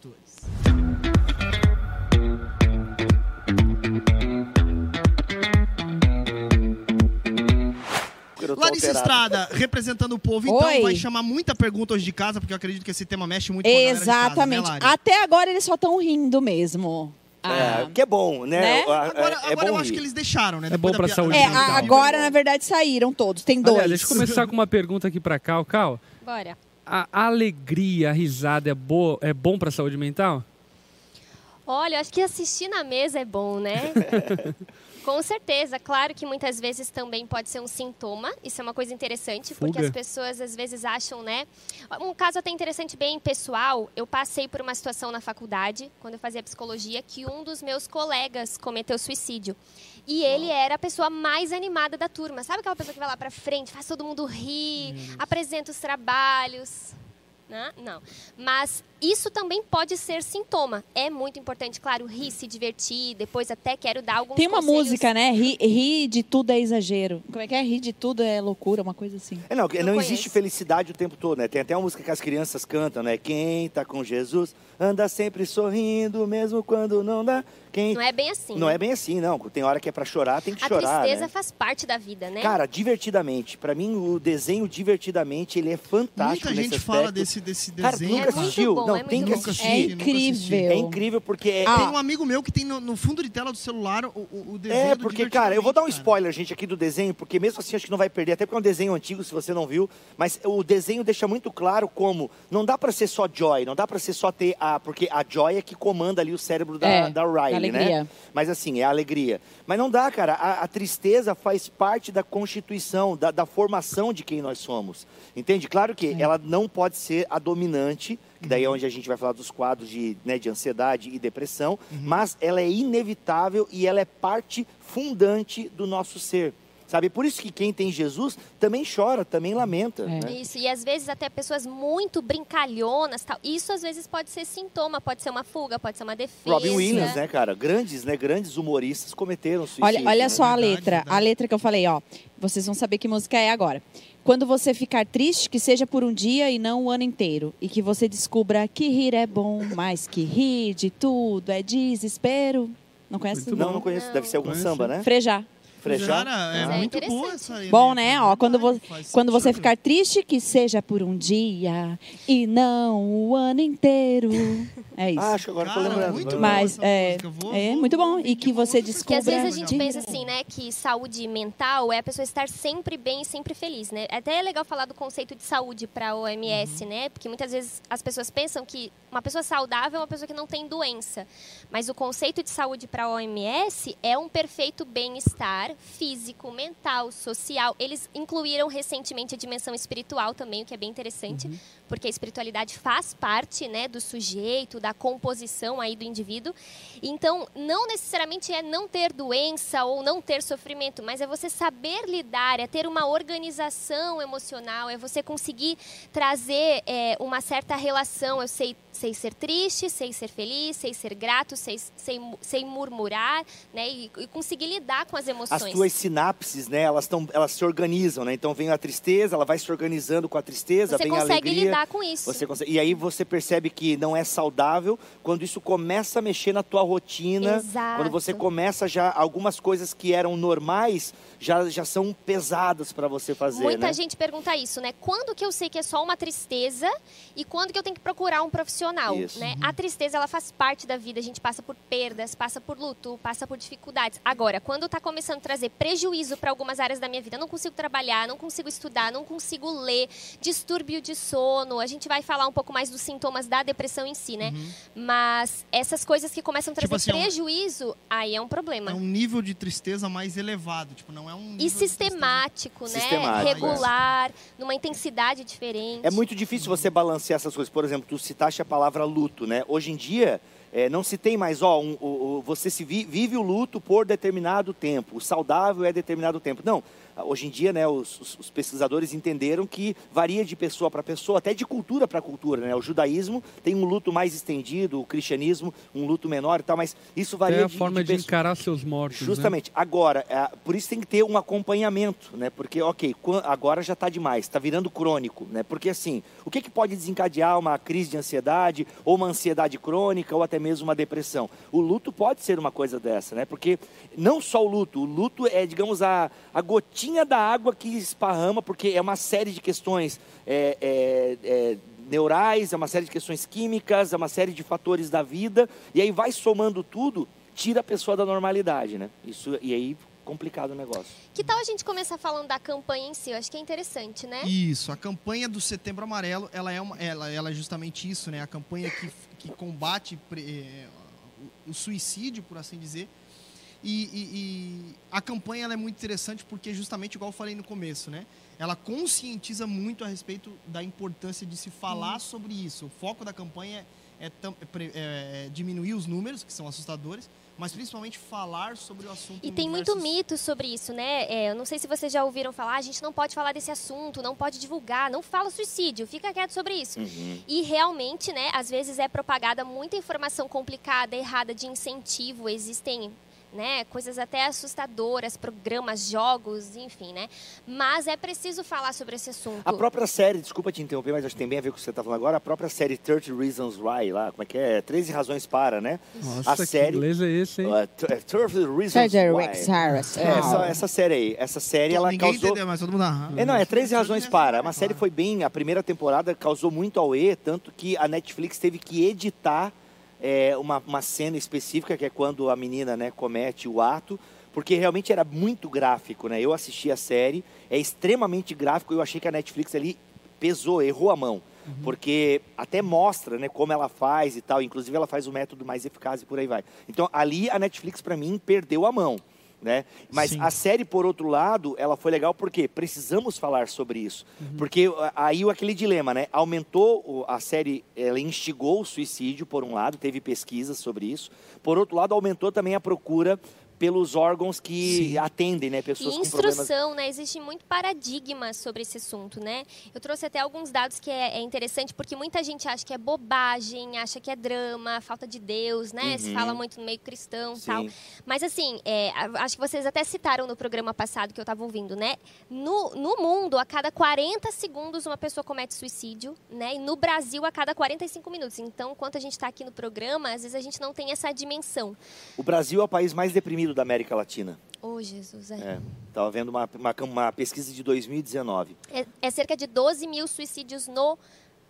Tô Larissa alterado. Estrada, representando o povo, então Oi. vai chamar muita pergunta hoje de casa, porque eu acredito que esse tema mexe muito com a casa, Exatamente. né? Até agora eles só estão rindo mesmo. É, Ah, que é bom, né? Né? Agora, é agora bom eu acho rir. que eles deixaram, né? É Depois bom da pra pia- saúde É, mental. agora, na verdade, saíram todos. Tem dois. Aliás, deixa eu começar com uma pergunta aqui pra Cal. Cal, Bora. A alegria, a risada é, boa, é bom pra saúde mental? Olha, acho que assistir na mesa é bom, né? Com certeza, claro que muitas vezes também pode ser um sintoma. Isso é uma coisa interessante, porque Fuga. as pessoas às vezes acham, né? Um caso até interessante, bem pessoal, eu passei por uma situação na faculdade, quando eu fazia psicologia, que um dos meus colegas cometeu suicídio. E ele era a pessoa mais animada da turma. Sabe aquela pessoa que vai lá pra frente, faz todo mundo rir, apresenta os trabalhos? né? Não. Mas isso também pode ser sintoma. É muito importante, claro, rir, se divertir. Depois até quero dar alguns Tem uma conselhos. música, né? Ri, ri de tudo é exagero. Como é que é? Rir de tudo é loucura, uma coisa assim. É, não, não, Não existe felicidade o tempo todo, né? Tem até uma música que as crianças cantam, né? Quem tá com Jesus anda sempre sorrindo, mesmo quando não dá. Quem... Não é bem assim. Não né? é bem assim, não. Tem hora que é pra chorar, tem que A chorar, tristeza né? faz parte da vida, né? Cara, divertidamente. Pra mim, o desenho divertidamente, ele é fantástico Muita gente fala aspecto. desse, desse Cara, tu desenho. nunca É assistiu? bom, não, é tem muito que assistir. É incrível. É incrível porque é, Ah, Tem um amigo meu que tem no, no fundo de tela do celular o, o, o desenho É, do porque, cara, eu vou dar um spoiler, gente, aqui do desenho, porque mesmo assim acho que não vai perder, até porque é um desenho antigo, se você não viu, mas o desenho deixa muito claro como não dá pra ser só Joy, não dá pra ser só ter a. Porque a Joy é que comanda ali o cérebro da, É, da Riley, né? alegria. Mas assim, é a alegria. Mas não dá, cara, a, a tristeza faz parte da constituição, da, da formação de quem nós somos. Entende? Claro que É. ela não pode ser a dominante, que daí é onde a gente vai falar dos quadros de, né, de ansiedade e depressão, mas ela é inevitável e ela é parte fundante do nosso ser. Sabe? Por isso que quem tem Jesus também chora, também lamenta. É. Né? Isso, e às vezes até pessoas muito brincalhonas, tal. Isso às vezes pode ser sintoma, pode ser uma fuga, pode ser uma defesa. Robin Williams, né, cara? Grandes, né? Grandes humoristas cometeram suicídio. Olha, olha né? só a letra. verdade. A letra que eu falei, ó. Vocês vão saber que música é agora. Quando você ficar triste, que seja por um dia e não o ano inteiro. E que você descubra que rir é bom, mas que rir de tudo é desespero. Não conhece? Não, não conheço. Deve ser algum Conheço. samba, né? Frejar. Frechar? Cara, é Mas é muito boa interessante. essa aí. Bom, né? Ó, quando, vo- quando você ficar triste, que seja por um dia e não o ano inteiro. É isso. Ah, acho que agora eu tô Cara, lembrando. muito bom Mas, é. Vou- é vou- muito bom. E que você muito, Porque às vezes a Descubra gente pensa assim, né, que saúde mental é a pessoa estar sempre bem e sempre feliz, né? Até é legal falar do conceito de saúde para a OMS, né? Porque muitas vezes as pessoas pensam que uma pessoa saudável é uma pessoa que não tem doença. Mas o conceito de saúde para a OMS é um perfeito bem-estar físico, mental, social. Eles incluíram recentemente a dimensão espiritual também, o que é bem interessante, porque a espiritualidade faz parte, né, do sujeito, da composição aí do indivíduo. Então, não necessariamente é não ter doença ou não ter sofrimento, mas é você saber lidar, é ter uma organização emocional, é você conseguir trazer é, uma certa relação. Eu sei, sei ser triste, sei ser feliz, sei ser grato, sei, sei, mu- sei murmurar, né? E, e conseguir lidar com as As emoções. tuas sinapses, né? Elas, tão, elas se organizam, né? Então vem a tristeza, ela vai se organizando com a tristeza, Você vem a consegue alegria. lidar com isso. Você consegue- E aí você percebe que não é saudável quando isso começa a mexer na tua rotina. Exato. Quando você começa já algumas coisas que eram normais já, já são pesadas para você fazer, Muita né? gente pergunta isso, né? Quando que eu sei que é só uma tristeza e quando que eu tenho que procurar um profissional, Isso. né? A tristeza ela faz parte da vida, a gente passa por perdas, passa por luto, passa por dificuldades. Agora, quando tá começando a trazer prejuízo para algumas áreas da minha vida, eu não consigo trabalhar, não consigo estudar, não consigo ler, distúrbio de sono, a gente vai falar um pouco mais dos sintomas da depressão em si, né? Mas essas coisas que começam a trazer Tipo assim, é um- prejuízo, aí é um problema. É um nível de tristeza mais elevado, tipo, não é um nível E sistemático, né? Sistemático, é. Regular, numa intensidade diferente. É muito difícil você balancear essas coisas. Por exemplo, tu citaste a palavra luto, né? Hoje em dia, é, não se tem mais, ó, um- o- o- você se vi- vive o luto por determinado tempo. O saudável é determinado tempo. Não. Hoje em dia, né, os, os- os pesquisadores entenderam que varia de pessoa para pessoa, até de cultura para cultura, né? O judaísmo tem um luto mais estendido, o cristianismo um luto menor e tal, mas isso varia Até a de, forma de, pessoa- encarar seus mortos. né? Justamente. Agora, é, por isso tem que ter um acompanhamento, né? Porque, ok, agora já está demais, está virando crônico, né? Porque assim, o que, que pode desencadear uma crise de ansiedade, ou uma ansiedade crônica, ou até mesmo uma depressão? O luto pode ser uma coisa dessa, né? Porque não só o luto, o luto é, digamos, a, a gotinha da água que esparrama, porque é uma série de questões é, é, é, neurais, é uma série de questões químicas, é uma série de fatores da vida, e aí vai somando tudo, tira a pessoa da normalidade, né? Isso, e aí, complicado o negócio. Que tal a gente começar falando da campanha em si? Eu acho que é interessante, né? Isso, a campanha do Setembro Amarelo, ela é, uma, ela, ela é justamente isso, né? A campanha que, que combate pre- o, o suicídio, por assim dizer. E, e- e a campanha ela é muito interessante porque, justamente igual eu falei no começo, né? Ela conscientiza muito a respeito da importância de se falar sobre isso. O foco da campanha é, tam- é pre- é diminuir os números, que são assustadores, mas principalmente falar sobre o assunto. E em tem muito mito sobre isso, né? É, eu não sei se vocês já ouviram falar, "Ah, a gente não pode falar desse assunto, não pode divulgar, não fala suicídio, fica quieto sobre isso. E realmente, né, às vezes é propagada muita informação complicada, errada, de incentivo, existem. Né, coisas até assustadoras, programas, jogos, enfim, né? Mas é preciso falar sobre esse assunto. A própria série, desculpa te interromper, mas acho que tem bem a ver com o que você está falando agora, a própria série 30 Reasons Why, lá, como é que é? 13 razões para, né? Nossa, a que série... inglês é esse, hein? Uh, 30 Reasons Why. É, essa, essa série aí, essa série, ela Ninguém causou... entendeu, mas todo mundo. É, não, é 13 razões para. Uma série foi bem, a primeira temporada causou muito auê, tanto que a Netflix teve que editar é, uma, uma cena específica, que é quando a menina né, comete o ato, porque realmente era muito gráfico, né? Eu assisti a série, é extremamente gráfico, eu achei que a Netflix ali pesou, errou a mão. Porque até mostra né, como ela faz e tal, inclusive ela faz o método mais eficaz e por aí vai. Então ali a Netflix, para mim, perdeu a mão. Né? Mas Sim. a série, por outro lado, ela foi legal porque precisamos falar sobre isso. Porque ah, aí aquele dilema, né? Aumentou a série, ela instigou o suicídio, por um lado, teve pesquisas sobre isso. Por outro lado, aumentou também a procura pelos órgãos que Sim. atendem, né? E Pessoas com problemas. instrução, né? Existe muito paradigma sobre esse assunto, né? Eu trouxe até alguns dados que é, é interessante, porque muita gente acha que é bobagem, acha que é drama, falta de Deus, né? Se Uhum. fala muito no meio cristão e tal. Mas assim, é, acho que vocês até citaram no programa passado que eu estava ouvindo, né? No, no mundo, a cada 40 segundos uma pessoa comete suicídio, né? E no Brasil, a cada 45 minutos. Então, enquanto a gente está aqui no programa, às vezes a gente não tem essa dimensão. O Brasil é o país mais deprimido da América Latina. Ô, Jesus, é. É. Estava vendo uma, uma, uma pesquisa de 2019. É, é cerca de 12 mil suicídios no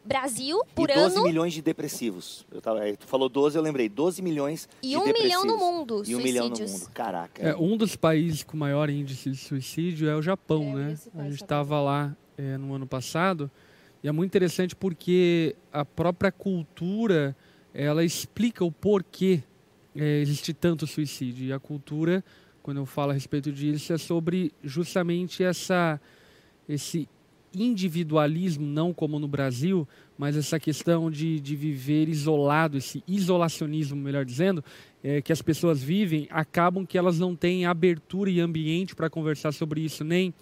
Brasil por e 12 ano milhões de depressivos. Eu tava, é, tu falou 12, eu lembrei. 12 milhões e de um depressivos. milhão no mundo. E um suicídios. milhão no mundo. Caraca. É, um dos países com maior índice de suicídio é o Japão, É, né? A gente estava lá é, no ano passado e é muito interessante porque a própria cultura ela explica o porquê é, existe tanto suicídio. E a cultura, quando eu falo a respeito disso, é sobre justamente essa esse individualismo, não como no Brasil, mas essa questão de, de viver isolado, esse isolacionismo, melhor dizendo, é, que as pessoas vivem, acabam que elas não têm abertura e ambiente para conversar sobre isso, nem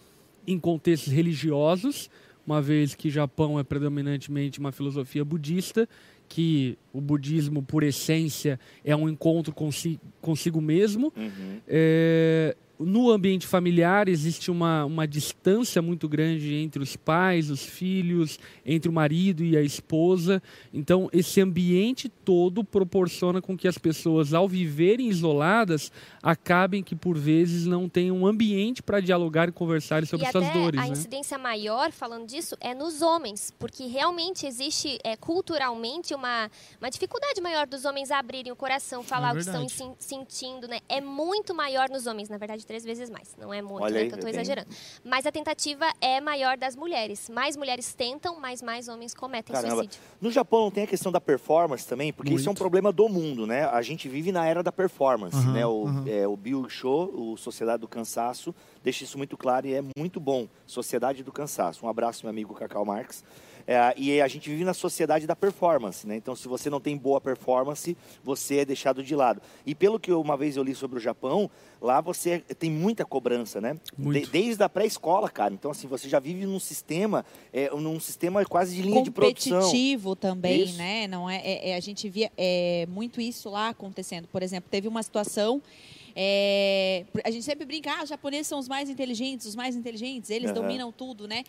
em contextos religiosos, uma vez que Japão é predominantemente uma filosofia budista, que o budismo, por essência, é um encontro consi consigo mesmo. Uhum. É, no ambiente familiar existe uma, uma distância muito grande entre os pais, os filhos, entre o marido e a esposa. Então, esse ambiente todo proporciona com que as pessoas, ao viverem isoladas, acabem que, por vezes, não tenham um ambiente para dialogar e conversar sobre e suas até dores. a né? incidência maior, falando disso, é nos homens, porque realmente existe é, culturalmente uma, uma dificuldade maior dos homens abrirem o coração, falar o que estão sentindo, né? É muito maior nos homens, na verdade, três vezes mais. Não é muito, Olha né, aí, que eu estou é exagerando. Mas a tentativa é maior das mulheres. Mais mulheres tentam, mas mais homens cometem Caramba. suicídio. No Japão não tem a questão da performance também, porque isso é um Muito. problema do mundo, né? A gente vive na era da performance, Aham, né? O, aham. é, o Bill Show, o Sociedade do Cansaço, deixa isso muito claro e é muito bom. Sociedade do Cansaço. Um abraço, meu amigo Cacau Marx. É, e a gente vive na sociedade da performance, né? Então, se você não tem boa performance, você é deixado de lado. E pelo que uma vez eu li sobre o Japão, lá você tem muita cobrança, né? De- desde a pré-escola, cara. Então, assim, você já vive num sistema, é, num sistema quase de linha de produção. competitivo também, Isso. né? Não é, é- é- a gente via é, muito isso lá acontecendo. Por exemplo, teve uma situação. É, a gente sempre brinca, ah, os japoneses são os mais inteligentes, os mais inteligentes, eles Aham. dominam tudo, né?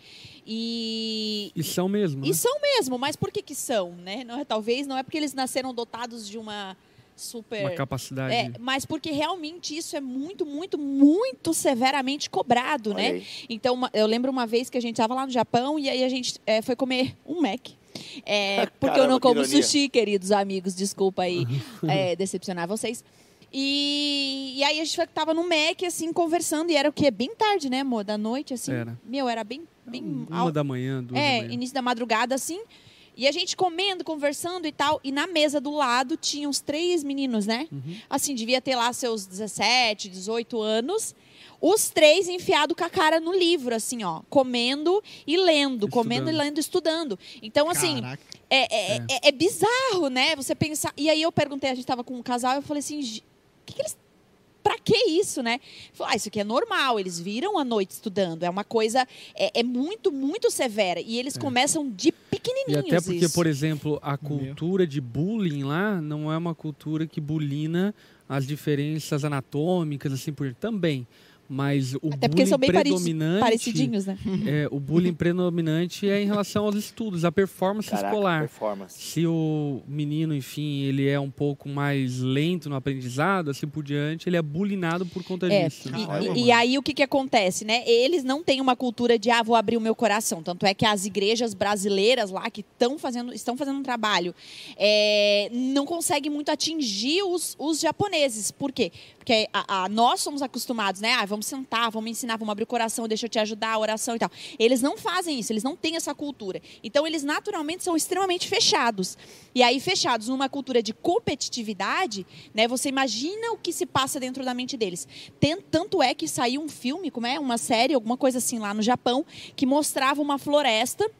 E, E são mesmo. e né? são mesmo, mas por que que são, né? Não é, talvez não é porque eles nasceram dotados de uma super Uma capacidade. é, mas porque realmente isso é muito, muito, muito severamente cobrado, Olha né? aí. Então, eu lembro uma vez que a gente estava lá no Japão e aí a gente é, foi comer um Mac. É, porque eu Caramba, não que como ironia. sushi, queridos amigos. Desculpa aí é, decepcionar vocês. E, e aí a gente tava no Mac, assim, conversando. E era o quê? Bem tarde, né, amor? Da noite, assim. Era. Meu, era bem... bem Uma al- da manhã, duas é, da manhã. início da madrugada, assim. E a gente comendo, conversando e tal. E na mesa do lado tinha uns três meninos, né? Uhum. Assim, devia ter lá seus 17, 18 anos. Os três enfiados com a cara no livro, assim, ó. Comendo e lendo. Comendo e Estudando. lendo estudando. Então, assim, é, é, É. é- é bizarro, né? Você pensar. E aí eu perguntei, a gente tava com um casal, eu falei assim, "Gi- o que, que eles. Pra que isso, né? Falou, ah, isso aqui é normal, eles viram a noite estudando. É uma coisa. É, é muito, muito severa. E eles começam de É. E pequenininhos. até porque, isso. por exemplo, a cultura de bullying lá não é uma cultura que bulina as diferenças anatômicas, assim por também. Mas o Até porque bullying são bem predominante, parecidinhos, né? é, o bullying predominante é em relação aos estudos, a performance Caraca, escolar. performance. Se o menino, enfim, ele é um pouco mais lento no aprendizado, assim por diante, ele é bulinado por conta É, disso. e- e, e aí o que, que acontece, né? Eles não têm uma cultura de ah, vou abrir o meu coração. Tanto é que as igrejas brasileiras lá que estão fazendo, estão fazendo um trabalho é, não conseguem muito atingir os, os japoneses. Por quê? Porque a- a- nós somos acostumados, né? Ah, vamos sentar, vamos ensinar, vamos abrir o coração, deixa eu te ajudar, a oração e tal. Eles não fazem isso, eles não têm essa cultura. Então, eles naturalmente são extremamente fechados. E aí, fechados numa cultura de competitividade, né? Você imagina o que se passa dentro da mente deles. Tem- tanto é que saiu um filme, como é, uma série, alguma coisa assim lá no Japão, que mostrava uma floresta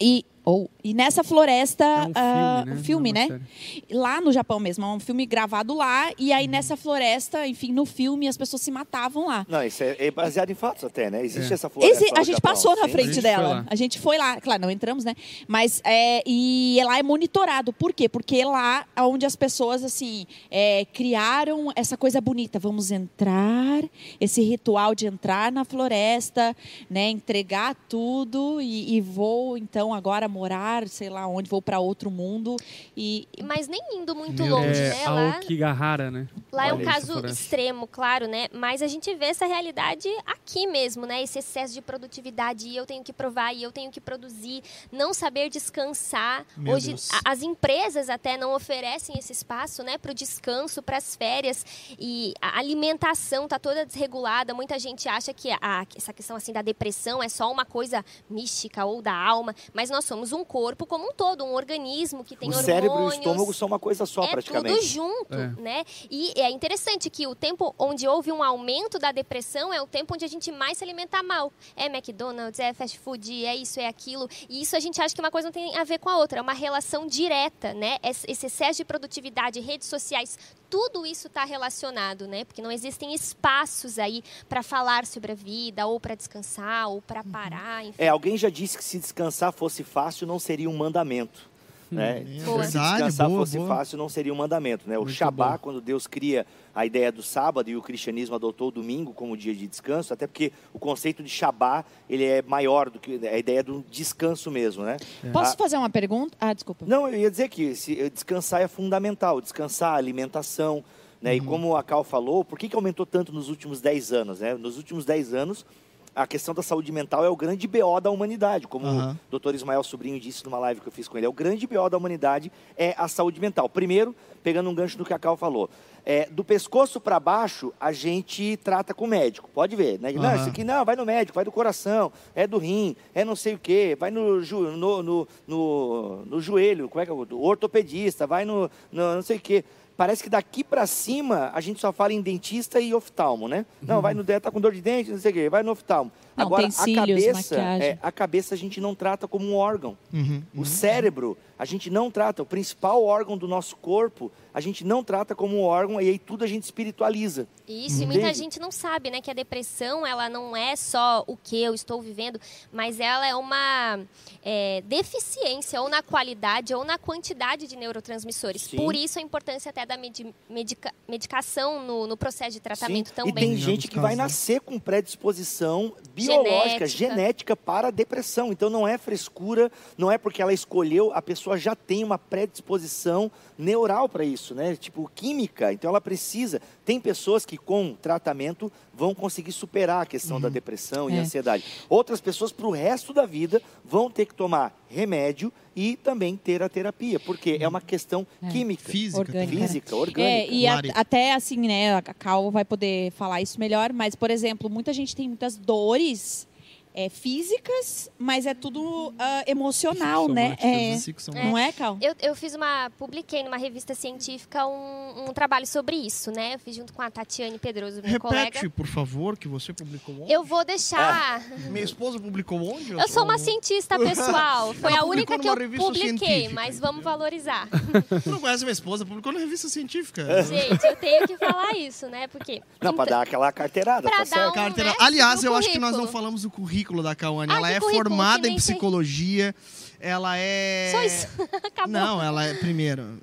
e ou e nessa floresta É um ah, filme, né? um filme, Não é né? uma série. Lá no Japão mesmo, é um filme gravado lá e Uhum. aí nessa floresta, enfim, no filme as pessoas se matavam lá. Não, isso é, é baseado em fatos até, né? Existe É. essa floresta Esse- a gente Japão, passou na sim. frente A dela. A gente foi lá, claro, não entramos, né? Mas é, e lá é monitorado. Por quê? Porque lá é onde as pessoas assim é, criaram essa coisa bonita. Vamos entrar, esse ritual de entrar na floresta, né? Entregar tudo e, e vou então agora morar, sei lá onde, vou para outro mundo e Mas nem indo muito Meu, longe, é né? Lá, Aokigahara, né? Lá é um isso, caso extremo, claro, né? Mas a gente vê essa realidade aqui mesmo, né? Esse excesso de produtividade, e eu tenho que provar, e eu tenho que produzir, não saber descansar. Meu Hoje, a- as empresas até não oferecem esse espaço, né? Para o descanso, para as férias. E a alimentação tá toda desregulada. Muita gente acha que a- essa questão assim da depressão é só uma coisa mística ou da alma. Mas nós somos um corpo como um todo, um organismo que tem O hormônios cérebro e o estômago são uma coisa só, é praticamente. tudo junto, É. né? E é interessante que o tempo onde houve um aumento da depressão é o tempo onde a gente mais se alimenta mal. É McDonald's, é fast food, é isso, é aquilo. E isso a gente acha que uma coisa não tem a ver com a outra. É uma relação direta, né? Esse excesso de produtividade, redes sociais, tudo isso está relacionado, né? Porque não existem espaços aí para falar sobre a vida, ou para descansar, ou para parar, enfim. É, alguém já disse que se descansar fosse fácil, não seria um mandamento. Né? É Boa. Se descansar boa, fosse boa. fácil, não seria um mandamento. Né? O Muito Shabá, bom. quando Deus cria a ideia do sábado e o cristianismo adotou o domingo como dia de descanso, até porque o conceito de Shabá ele é maior do que a ideia do descanso mesmo. Né? Posso Ah, fazer uma pergunta? Ah, desculpa. Não, eu ia dizer que se, descansar é fundamental. Descansar, alimentação. Né? Uhum. E como a Cal falou, por que, que aumentou tanto nos últimos 10 anos? Né? Nos últimos 10 anos, a questão da saúde mental é o grande BO da humanidade. Como Aham. o doutor Ismael Sobrinho disse numa live que eu fiz com ele, é o grande BO da humanidade é a saúde mental. Primeiro, pegando um gancho no que a Cal falou. É, do pescoço para baixo, a gente trata com o médico. Pode ver, né? Não, Aham. isso aqui não, vai no médico, vai do coração, é do rim, é não sei o quê, vai no, no, no, no, no joelho, como é que é? o ortopedista, vai no, no não sei o quê. Parece que daqui para cima a gente só fala em dentista e oftalmo, né? Não, vai no tá com dor de dente, não sei o quê, vai no oftalmo. Não, Agora, tem cílios, a cabeça, é, a cabeça a gente não trata como um órgão. Uhum, O cérebro, a gente não trata, o principal órgão do nosso corpo, a gente não trata como um órgão e aí tudo a gente espiritualiza. Isso, e muita gente não sabe, né, que a depressão, ela não é só o que eu estou vivendo, mas ela é uma é, deficiência ou na qualidade ou na quantidade de neurotransmissores. Sim. Por isso a importância até da medi- medica- medicação no, no processo de tratamento Sim, também. E tem Em gente que vai nascer com predisposição biológica, Genética. genética para a depressão. Então não é frescura, não é porque ela escolheu, a pessoa já tem uma predisposição neural para isso, né? Tipo química. Então ela precisa. Tem pessoas que com tratamento vão conseguir superar a questão da depressão e É. ansiedade. Outras pessoas para o resto da vida vão ter que tomar remédio e também ter a terapia, porque é uma questão química, Física. Orgânica. física, orgânica. É, e a- até assim, né, a Cal vai poder falar isso melhor, mas, por exemplo, muita gente tem muitas dores é, físicas, mas é tudo ah, emocional, né? É, Psicossomáticas. não é, Cal? Eu, eu fiz uma. publiquei numa revista científica um, um trabalho sobre isso, né? Eu fiz junto com a Tatiane Pedroso, minha Repete, colega. por favor, que você publicou ontem. Eu vou deixar. Minha esposa publicou onde? Eu sou uma cientista pessoal. Foi Ela a única que eu publiquei, mas vamos valorizar. Tu não conhece minha esposa? Publicou na revista científica. Gente, eu tenho que falar isso, né? Porque. Não, para dar aquela carteirada, Pra tá dar certo? um- Carteira. né, Aliás, eu acho que nós não currículo. falamos do currículo da Cauane. Ah, ela é currículo, formada em nem sei. psicologia. Ela é. Só isso. Acabou. Não, ela é. Primeiro,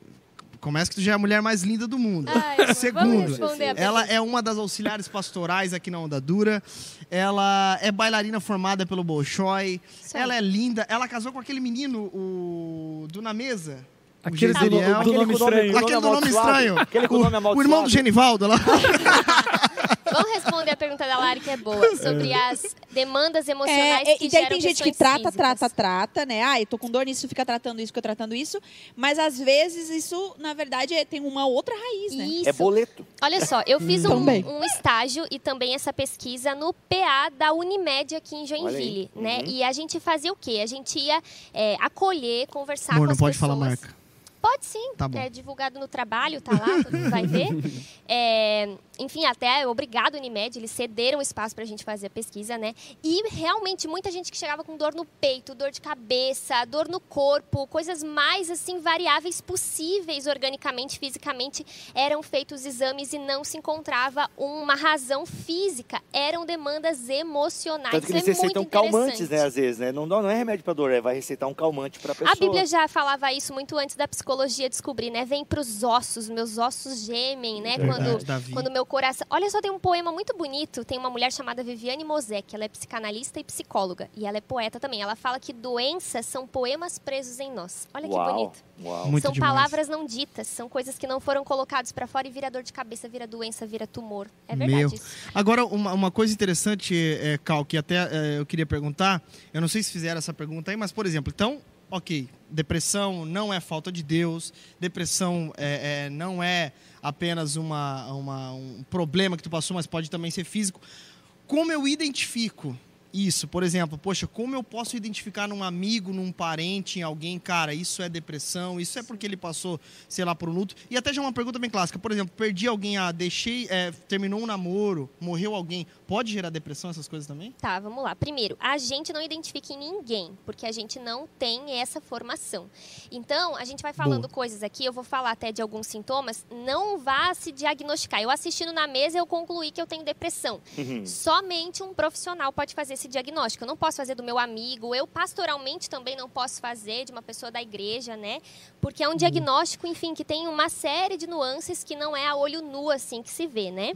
começa que tu já é a mulher mais linda do mundo. Ai, ela é uma das auxiliares pastorais aqui na Onda Dura. Ela é bailarina formada pelo Bolshoi. Ela é linda. Ela casou com aquele menino, o. do Na Mesa. O Aquele do, do Aquele nome estranho. Aquele do nome estranho. Aquele com o, nome o irmão do Genivaldo lá. Vamos responder a pergunta da Lari, que é boa, sobre as demandas emocionais É, que e daí geram tem gente que trata, físicas. trata, trata, né? Ah, eu tô com dor nisso, fica tratando isso, fica tratando isso. Mas às vezes isso, na verdade, é- tem uma outra raiz, né? Isso. É boleto. Olha só, eu fiz um, Também. um estágio e também essa pesquisa no PA da Unimed aqui em Joinville, né? Uhum. E a gente fazia o quê? A gente ia é, acolher, conversar Amor, com não as pode pessoas. falar marca. Pode sim. Tá bom. É divulgado no trabalho, tá lá, todo mundo vai ver. É, enfim, até obrigado Unimed, eles cederam espaço pra gente fazer a pesquisa, né? E realmente muita gente que chegava com dor no peito, dor de cabeça, dor no corpo, coisas mais assim variáveis possíveis organicamente, fisicamente, eram feitos exames e não se encontrava uma razão física, eram demandas emocionais. Tanto que eles é receitam muito calmantes, né, às vezes, né? Não, não é remédio para dor, é vai receitar um calmante para pessoa. A Bíblia já falava isso muito antes da psicologia descobrir, né? Vem pros ossos, meus ossos gemem, né? Verdade. Quando, quando meu coração. Olha só, tem um poema muito bonito. Tem uma mulher chamada Viviane Mosek, ela é psicanalista e psicóloga. E ela é poeta também. Ela fala que doenças são poemas presos em nós. Olha que Uau, bonito. Uau. Muito são demais. palavras não ditas, são coisas que não foram colocadas pra fora e vira dor de cabeça, vira doença, vira tumor. É verdade Meu. isso. Agora, uma, uma coisa interessante, é, Cal, que até é, eu queria perguntar, eu não sei se fizeram essa pergunta aí, mas, por exemplo, então, ok, depressão não é falta de Deus, depressão é, é, não é apenas uma, uma- um problema que tu passou, mas pode também ser físico. Como eu identifico isso? Por exemplo, poxa, como eu posso identificar num amigo, num parente, em alguém, cara, isso é depressão, isso é porque ele passou, sei lá, por um luto. E até já uma pergunta bem clássica, por exemplo, perdi alguém, ah, deixei, é, terminou um namoro, morreu alguém, pode gerar depressão, essas coisas também? Tá, vamos lá. Primeiro, a gente não identifica em ninguém, porque a gente não tem essa formação. Então, a gente vai falando Boa. coisas aqui, eu vou falar até de alguns sintomas, não vá se diagnosticar. Eu assistindo na mesa, eu concluí que eu tenho depressão. Uhum. Somente um profissional pode fazer esse diagnóstico. Eu não posso fazer do meu amigo, eu pastoralmente também não posso fazer de uma pessoa da igreja, né? Porque é um diagnóstico, enfim, que tem uma série de nuances que não é a olho nu assim que se vê, né?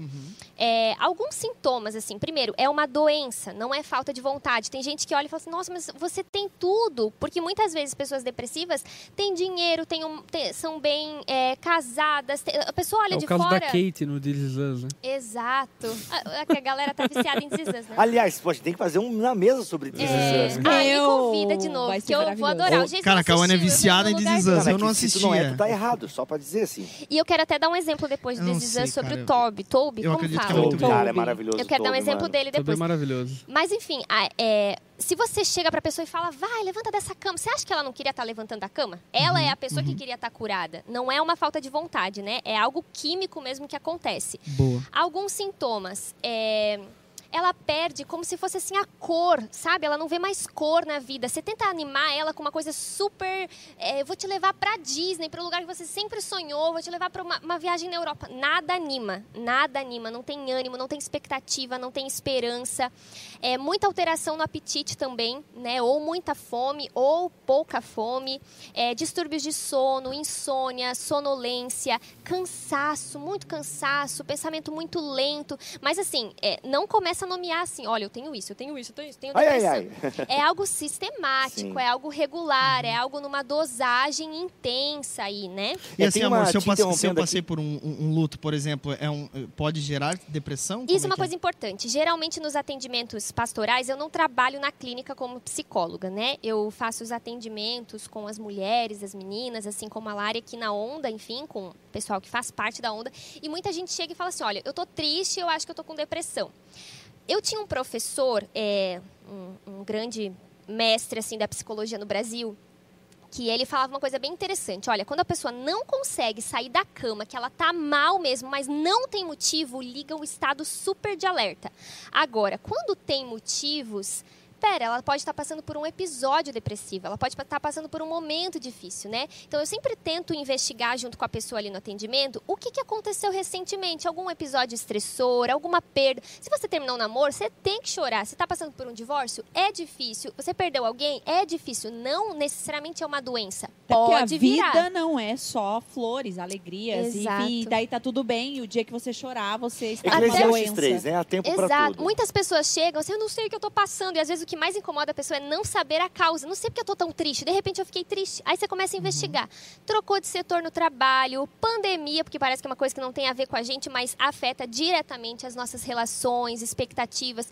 É, alguns sintomas, assim, primeiro, é uma doença, não é falta de vontade. Tem gente que olha e fala assim, nossa, mas você tem tudo. Porque muitas vezes pessoas depressivas têm dinheiro, têm um- têm- são bem é, casadas. tem- a pessoa olha É o de caso fora. da Kate no This Is Us, né? Exato. A, a, galera tá viciada em desas, né? Aliás, poxa, tem que fazer um na mesa sobre This É, Is Us. ah, me convida de novo, que eu vou adorar. O Jason cara, a Cauane é eu viciada em This Is dele. Us, eu é não se tu não é, tu tá errado, só pra dizer assim. E eu quero até dar um exemplo depois Eu do não This Is sei, Us sobre cara. o Toby. Toby, Eu como acredito que fala? é muito Toby, cara, é Toby. maravilhoso. Eu quero dar um Toby, exemplo mano. dele Tudo é depois. maravilhoso. Mas enfim, a- é, se você chega pra pessoa e fala, vai, levanta dessa cama, você acha que ela não queria estar levantando da cama? Ela é a pessoa que queria estar curada. Não é uma falta de vontade, né? É algo químico mesmo que acontece. Boa. Alguns sintomas. é, ela perde como se fosse assim a cor, sabe? Ela não vê mais cor na vida. Você tenta animar ela com uma coisa super. É, vou te levar pra Disney, para o lugar que você sempre sonhou, vou te levar para uma, uma viagem na Europa. Nada anima, nada anima. Não tem ânimo, não tem expectativa, não tem esperança. É, muita alteração no apetite também, né? Ou muita fome, ou pouca fome. É, distúrbios de sono, insônia, sonolência, cansaço, muito cansaço, pensamento muito lento. Mas assim, é, não começa a nomear assim, olha, eu tenho isso, eu tenho isso, eu tenho isso, eu tenho Ai, ai, depressão. É algo sistemático, Sim. é algo regular, é algo numa dosagem intensa aí, né? E É, assim, amor, se eu, passe- se eu passei aqui. por um, um- luto, por exemplo, é um, pode gerar depressão? Isso Como é uma que coisa importante. Geralmente nos atendimentos pastorais eu não trabalho na clínica como psicóloga, né? Eu faço os atendimentos com as mulheres, as meninas, assim como a Lari aqui na Onda, enfim, com o pessoal que faz parte da Onda. E muita gente chega e fala assim: olha, eu tô triste, eu acho que eu tô com depressão. Eu tinha um professor, é, um, um grande mestre assim da psicologia no Brasil, que ele falava uma coisa bem interessante. Olha, quando a pessoa não consegue sair da cama, que ela tá mal mesmo, mas não tem motivo, liga o estado super de alerta. Agora, quando tem motivos, pera, ela pode estar passando por um episódio depressivo, ela pode estar passando por um momento difícil, né? Então eu sempre tento investigar junto com a pessoa ali no atendimento o que, que aconteceu recentemente, algum episódio estressor, alguma perda. Se você terminou um namoro, você tem que chorar. Se está passando por um divórcio, é difícil. Você perdeu alguém, é difícil. Não necessariamente é uma doença. Porque Pode a virar. vida não é só flores, alegrias. Exato. E, e daí tá tudo bem. E o dia que você chorar, você está com uma doença. 3, né? Há tempo para Exato. tudo. Muitas pessoas chegam assim, eu não sei o que eu tô passando. E às vezes o que mais incomoda a pessoa é não saber a causa. Não sei porque eu tô tão triste. De repente eu fiquei triste. Aí você começa a investigar. Trocou de setor no trabalho, pandemia, porque parece que é uma coisa que não tem a ver com a gente, mas afeta diretamente as nossas relações, expectativas.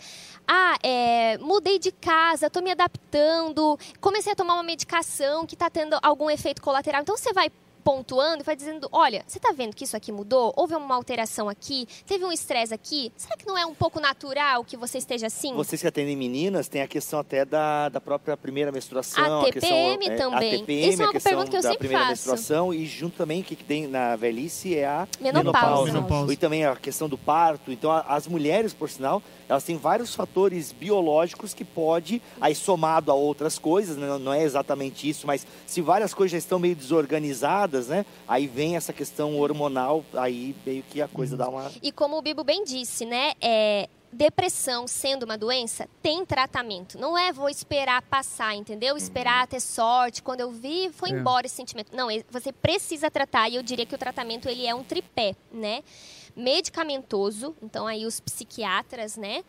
Ah, é, mudei de casa, tô me adaptando, comecei a tomar uma medicação que tá tendo algum efeito colateral. Então você vai pontuando e vai dizendo, olha, você está vendo que isso aqui mudou? Houve uma alteração aqui? Teve um estresse aqui? Será que não é um pouco natural que você esteja assim? Vocês que atendem meninas, tem a questão até da, da própria primeira menstruação. A questão, TPM é, também. A TPM, Isso é a uma questão pergunta que eu da sempre primeira faço. menstruação e junto também o que, tem na velhice é a Menopausa. Menopausa. E também a questão do parto. Então, a- as mulheres, por sinal, elas têm vários fatores biológicos que pode, aí somado a outras coisas, né, não é exatamente isso, mas se várias coisas já estão meio desorganizadas, né? Aí vem essa questão hormonal, aí meio que a coisa dá uma. E como o Bibo bem disse, né? É, depressão sendo uma doença tem tratamento. Não é vou esperar passar, entendeu? Esperar ter sorte. Quando eu vi, foi É. embora esse sentimento. Não, você precisa tratar e eu diria que o tratamento ele é um tripé, né? Medicamentoso, então aí os psiquiatras, né?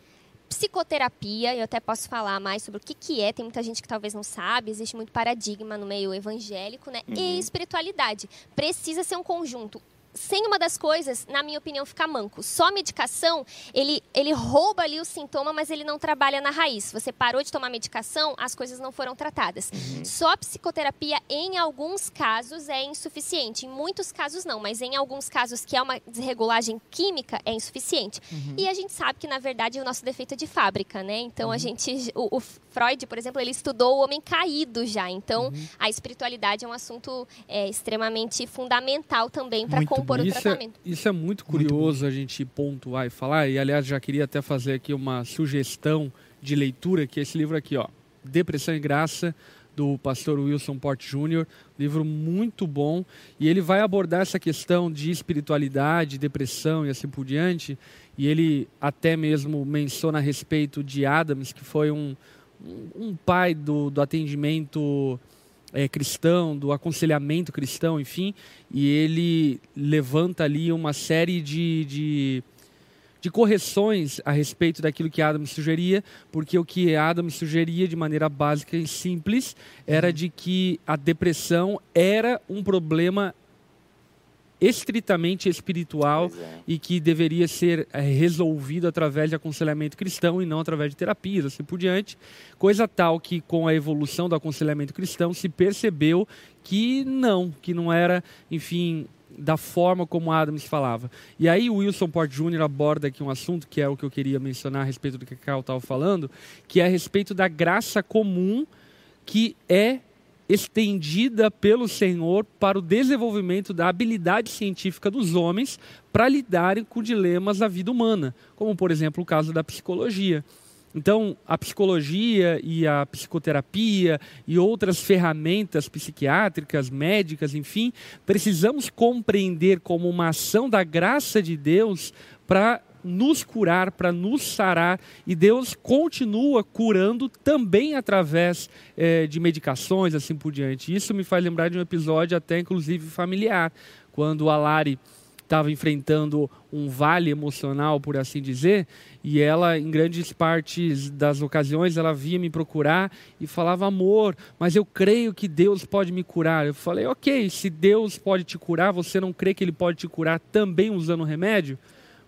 Psicoterapia, eu até posso falar mais sobre o que, que é, tem muita gente que talvez não sabe, existe muito paradigma no meio evangélico, né? E espiritualidade. Precisa ser um conjunto. Sem uma das coisas, na minha opinião, fica manco. Só a medicação, ele, ele rouba ali o sintoma, mas ele não trabalha na raiz. Você parou de tomar medicação, as coisas não foram tratadas. Só a psicoterapia, em alguns casos, é insuficiente. Em muitos casos, não. Mas em alguns casos, que é uma desregulagem química, é insuficiente. E a gente sabe que, na verdade, o nosso defeito é de fábrica, né? Então, a gente... O, o Freud, por exemplo, ele estudou o homem caído já. Então, a espiritualidade é um assunto é, extremamente fundamental também para Muito o isso, é, isso é muito curioso a gente pontuar e falar. E, aliás, já queria até fazer aqui uma sugestão de leitura, que é esse livro aqui, ó. Depressão e Graça, do pastor Wilson Port Jr. Livro muito bom. E ele vai abordar essa questão de espiritualidade, depressão e assim por diante. E ele até mesmo menciona a respeito de Adams, que foi um, um, um pai do, do atendimento é, cristão, do aconselhamento cristão, enfim, e ele levanta ali uma série de, de, de correções a respeito daquilo que Adams sugeria, porque o que Adams sugeria de maneira básica e simples era de que a depressão era um problema estritamente espiritual é. e que deveria ser eh, resolvido através de aconselhamento cristão e não através de terapias, assim por diante. Coisa tal que com a evolução do aconselhamento cristão se percebeu que não, que não era, enfim, da forma como Adams falava. E aí o Wilson Port Jr. aborda aqui um assunto que é o que eu queria mencionar a respeito do que a Carol estava falando, que é a respeito da graça comum que é estendida pelo Senhor para o desenvolvimento da habilidade científica dos homens para lidarem com dilemas da vida humana, como por exemplo o caso da psicologia. Então, a psicologia e a psicoterapia e outras ferramentas psiquiátricas, médicas, enfim, precisamos compreender como uma ação da graça de Deus para nos curar, para nos sarar, e Deus continua curando também através é, de medicações, assim por diante. Isso me faz lembrar de um episódio até inclusive familiar, quando a Lari estava enfrentando um vale emocional, por assim dizer, e ela, em grandes partes das ocasiões, ela via me procurar e falava: Amor, mas eu creio que Deus pode me curar. Eu falei: Ok, se Deus pode te curar, você não crê que Ele pode te curar também usando remédio?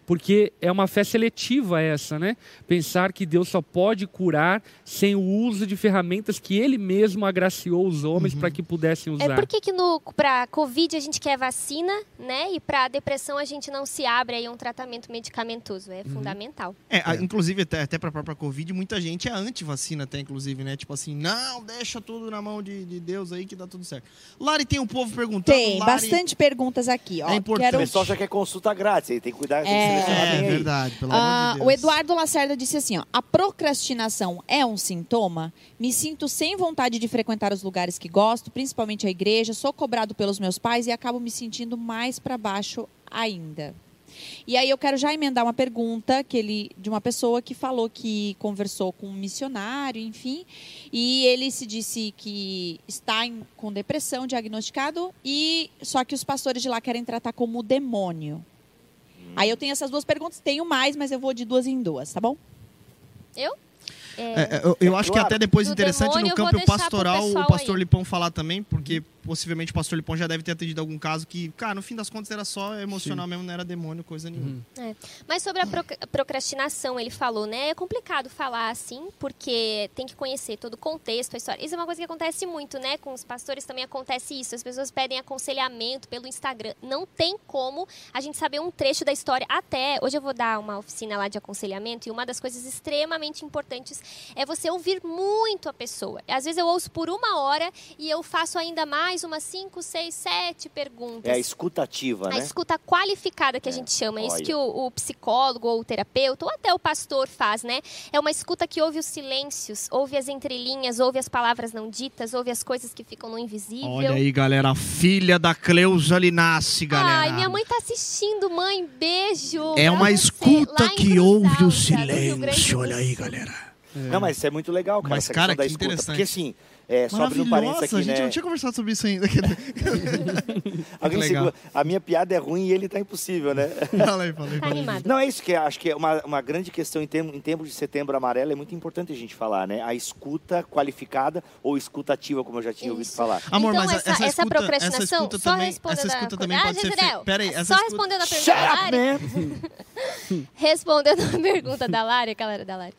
Porque é uma fé seletiva essa, né? Pensar que Deus só pode curar sem o uso de ferramentas que Ele mesmo agraciou os homens uhum. para que pudessem usar. É por que, que para Covid a gente quer vacina, né? E para depressão a gente não se abre aí um tratamento medicamentoso. É uhum. fundamental. É, é. inclusive até, até para a própria Covid, muita gente é anti-vacina até, inclusive, né? Tipo assim, não, deixa tudo na mão de, de Deus aí que dá tudo certo. Lari, tem um povo perguntando. Tem, Lari... bastante perguntas aqui. Ó, é importante. Quero... O pessoal já quer consulta grátis, aí tem que cuidar. É, é, é verdade, pelo amor de ah, Deus. O Eduardo Lacerda disse assim: ó, a procrastinação é um sintoma? Me sinto sem vontade de frequentar os lugares que gosto, principalmente a igreja, sou cobrado pelos meus pais e acabo me sentindo mais para baixo ainda. E aí eu quero já emendar uma pergunta que ele de uma pessoa que falou que conversou com um missionário, enfim, e ele se disse que está em, com depressão diagnosticado e só que os pastores de lá querem tratar como demônio. Aí eu tenho essas duas perguntas, tenho mais, mas eu vou de duas em duas, tá bom? Eu? É, é eu, eu acho que até depois interessante no campo pastoral o pastor aí. Lipão falar também, porque possivelmente o pastor Lipão já deve ter atendido algum caso que, cara, no fim das contas era só emocional Sim. mesmo, não era demônio, coisa nenhuma. Uhum. É. Mas sobre a procrastinação, ele falou, né? É complicado falar assim, porque tem que conhecer todo o contexto, a história. Isso é uma coisa que acontece muito, né? Com os pastores também acontece isso. As pessoas pedem aconselhamento pelo Instagram. Não tem como a gente saber um trecho da história. Até hoje eu vou dar uma oficina lá de aconselhamento e uma das coisas extremamente importantes é você ouvir muito a pessoa. Às vezes eu ouço por uma hora e eu faço ainda mais umas 5, 6, 7 perguntas. É a escutativa, né? A escuta qualificada que é. a gente chama. É isso que o, o, psicólogo ou o terapeuta ou até o pastor faz, né? É uma escuta que ouve os silêncios, ouve as entrelinhas, ouve as palavras não ditas, ouve as coisas que ficam no invisível. Olha aí, galera, a filha da Cleusa Linassi, galera. Ai, minha mãe tá assistindo, mãe, beijo. É uma escuta que ouve o silêncio, olha aí, galera. É. Não, mas isso é muito legal, cara. Mas, cara, que interessante. Porque assim, é, só abrindo um parênteses aqui, a gente né? não tinha conversado sobre isso ainda. Alguém segura. A minha piada é ruim e ele tá impossível, né? Fala aí, fala aí. Tá animado. Não, é isso que acho que é uma, uma grande questão em, termos, em tempos de setembro amarelo, é muito importante a gente falar, né? A escuta qualificada ou escutativa, como eu já tinha isso. ouvido falar. Amor, então, mas essa, essa, essa procrastinação, essa escuta só também, respondendo essa escuta a... também ah, pode ser. Peraí, essa só escuta... respondendo a pergunta da Lari. respondendo a pergunta da Lari, a galera da Lari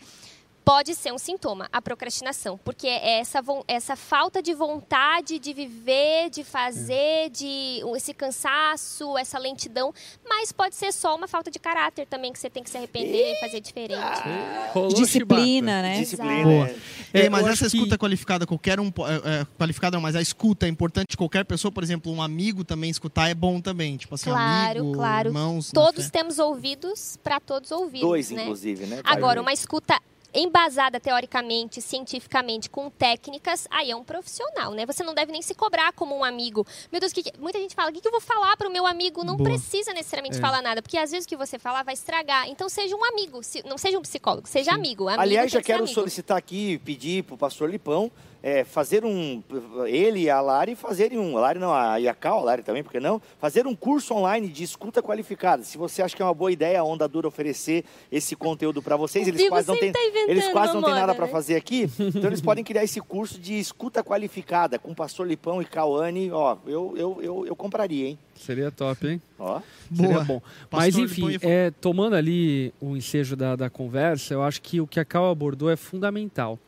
pode ser um sintoma, a procrastinação, porque é essa, essa falta de vontade de viver, de fazer, de esse cansaço, essa lentidão, mas pode ser só uma falta de caráter também, que você tem que se arrepender e fazer diferente. Ah, Disciplina, né? Disciplina. É, mas essa escuta que... qualificada, qualquer um. É, é, qualificada não, mas a escuta é importante, qualquer pessoa, por exemplo, um amigo também escutar é bom também. Tipo assim, claro, amigo, claro. irmãos. Todos temos ouvidos para todos ouvidos. Dois, né? inclusive, né? Agora, uma escuta embasada teoricamente, cientificamente, com técnicas, aí é um profissional, né? Você não deve nem se cobrar como um amigo. Meu Deus, que, que... muita gente fala, o que, que eu vou falar para o meu amigo? Não Boa. precisa necessariamente é. falar nada, porque às vezes o que você falar vai estragar. Então seja um amigo, não seja um psicólogo, seja amigo. amigo. Aliás, já quero solicitar aqui, pedir para o pastor Lipão é, fazer um. Ele e a Lari fazerem um. A Lari não, a Iacal, a Lari também, porque não? Fazer um curso online de escuta qualificada. Se você acha que é uma boa ideia a Onda Dura oferecer esse conteúdo para vocês, eles quase não têm. Tá eles quase não têm nada para né? fazer aqui. Então eles podem criar esse curso de escuta qualificada com o pastor Lipão e Cauane. Ó, eu, eu, eu, eu compraria, hein? Seria top, hein? Ó. Seria bom. Mas, enfim, é, tomando ali o ensejo da, da conversa, eu acho que o que a Cal abordou é fundamental.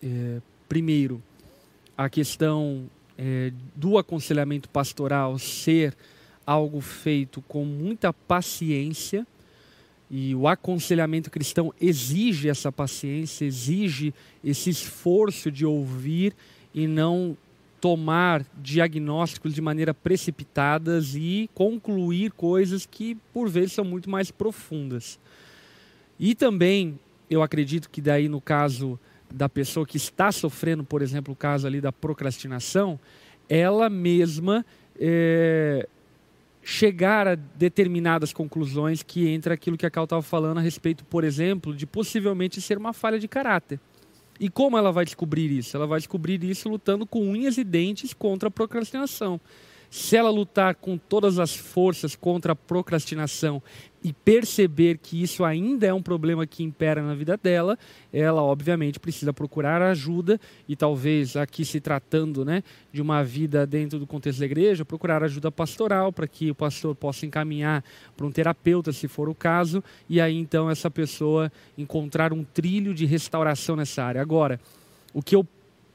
É, primeiro, a questão é, do aconselhamento pastoral ser algo feito com muita paciência e o aconselhamento cristão exige essa paciência, exige esse esforço de ouvir e não tomar diagnósticos de maneira precipitadas e concluir coisas que por vezes são muito mais profundas. E também eu acredito que daí no caso da pessoa que está sofrendo, por exemplo, o caso ali da procrastinação, ela mesma é, chegar a determinadas conclusões que entra aquilo que a Cal estava falando a respeito, por exemplo, de possivelmente ser uma falha de caráter. E como ela vai descobrir isso? Ela vai descobrir isso lutando com unhas e dentes contra a procrastinação. Se ela lutar com todas as forças contra a procrastinação e perceber que isso ainda é um problema que impera na vida dela, ela obviamente precisa procurar ajuda e talvez aqui se tratando, né, de uma vida dentro do contexto da igreja, procurar ajuda pastoral para que o pastor possa encaminhar para um terapeuta, se for o caso, e aí então essa pessoa encontrar um trilho de restauração nessa área. Agora, o que eu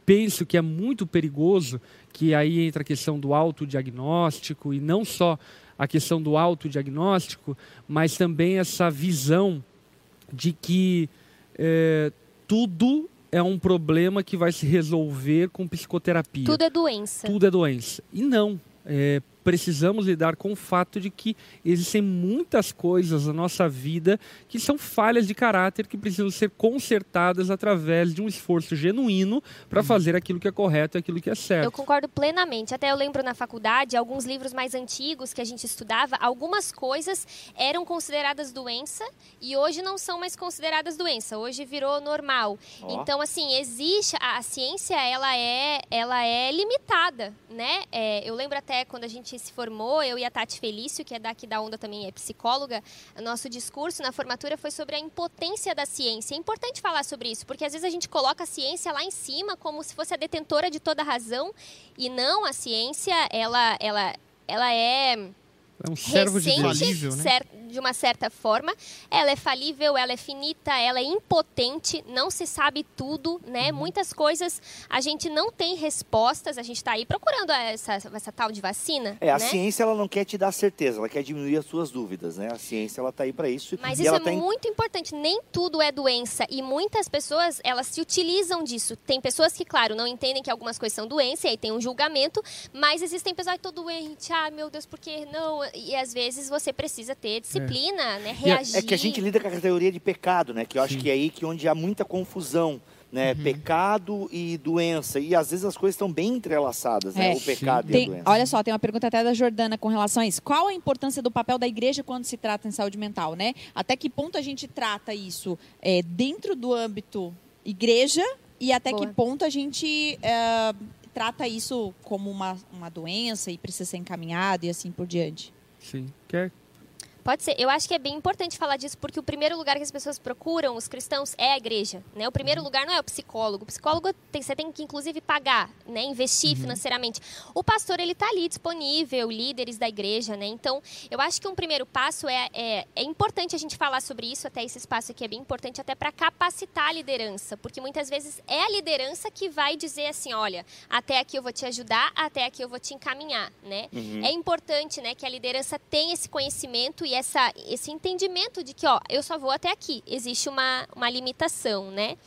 penso que é muito perigoso, que aí entra a questão do autodiagnóstico e não só a questão do autodiagnóstico, mas também essa visão de que é, tudo é um problema que vai se resolver com psicoterapia. Tudo é doença. Tudo é doença. E não. É, precisamos lidar com o fato de que existem muitas coisas na nossa vida que são falhas de caráter que precisam ser consertadas através de um esforço genuíno para fazer aquilo que é correto e aquilo que é certo. Eu concordo plenamente. Até eu lembro na faculdade, alguns livros mais antigos que a gente estudava, algumas coisas eram consideradas doença e hoje não são mais consideradas doença. Hoje virou normal. Oh. Então, assim, existe a, a, ciência, ela é, ela é limitada, né? É, eu lembro até quando a gente se formou, eu e a Tati Felício, que é daqui da Onda também é psicóloga, nosso discurso na formatura foi sobre a impotência da ciência. É importante falar sobre isso, porque às vezes a gente coloca a ciência lá em cima como se fosse a detentora de toda a razão, e não, a ciência, ela, ela, ela é... É um servo recente, de Deus. Né? de uma certa forma. Ela é falível, ela é finita, ela é impotente, não se sabe tudo, né? Uhum. Muitas coisas a gente não tem respostas, a gente está aí procurando essa, essa tal de vacina. É, a né? ciência ela não quer te dar certeza, ela quer diminuir as suas dúvidas, né? A ciência ela está aí para isso. Mas isso é tá muito em... importante, nem tudo é doença e muitas pessoas, elas se utilizam disso. Tem pessoas que, claro, não entendem que algumas coisas são doença e aí tem um julgamento, mas existem pessoas que estão doente, ah, meu Deus, por que não? E às vezes você precisa ter disciplina disciplina, é. né? Reagir. É que a gente lida com a categoria de pecado, né? Que eu acho Sim. que é aí que onde há muita confusão. Né, uhum. pecado e doença. E às vezes as coisas estão bem entrelaçadas, né? É. O pecado tem, e a doença. Olha só, tem uma pergunta até da Jordana com relação a isso. Qual a importância do papel da igreja quando se trata em saúde mental, né? Até que ponto a gente trata isso é, dentro do âmbito igreja e até Boa. que ponto a gente é, trata isso como uma, uma doença e precisa ser encaminhado e assim por diante? Sim. Quer Pode ser. Eu acho que é bem importante falar disso, porque o primeiro lugar que as pessoas procuram, os cristãos, é a igreja. Né? O primeiro lugar não é o psicólogo. O psicólogo tem, você tem que, inclusive, pagar, né? investir uhum. financeiramente. O pastor, ele está ali disponível, líderes da igreja. Né? Então, eu acho que um primeiro passo é, é, é importante a gente falar sobre isso, até esse espaço aqui é bem importante, até para capacitar a liderança. Porque muitas vezes é a liderança que vai dizer assim, olha, até aqui eu vou te ajudar, até aqui eu vou te encaminhar. Né? Uhum. É importante né, que a liderança tenha esse conhecimento e essa, esse entendimento de que, ó, eu só vou até aqui. Existe uma, uma limitação, né?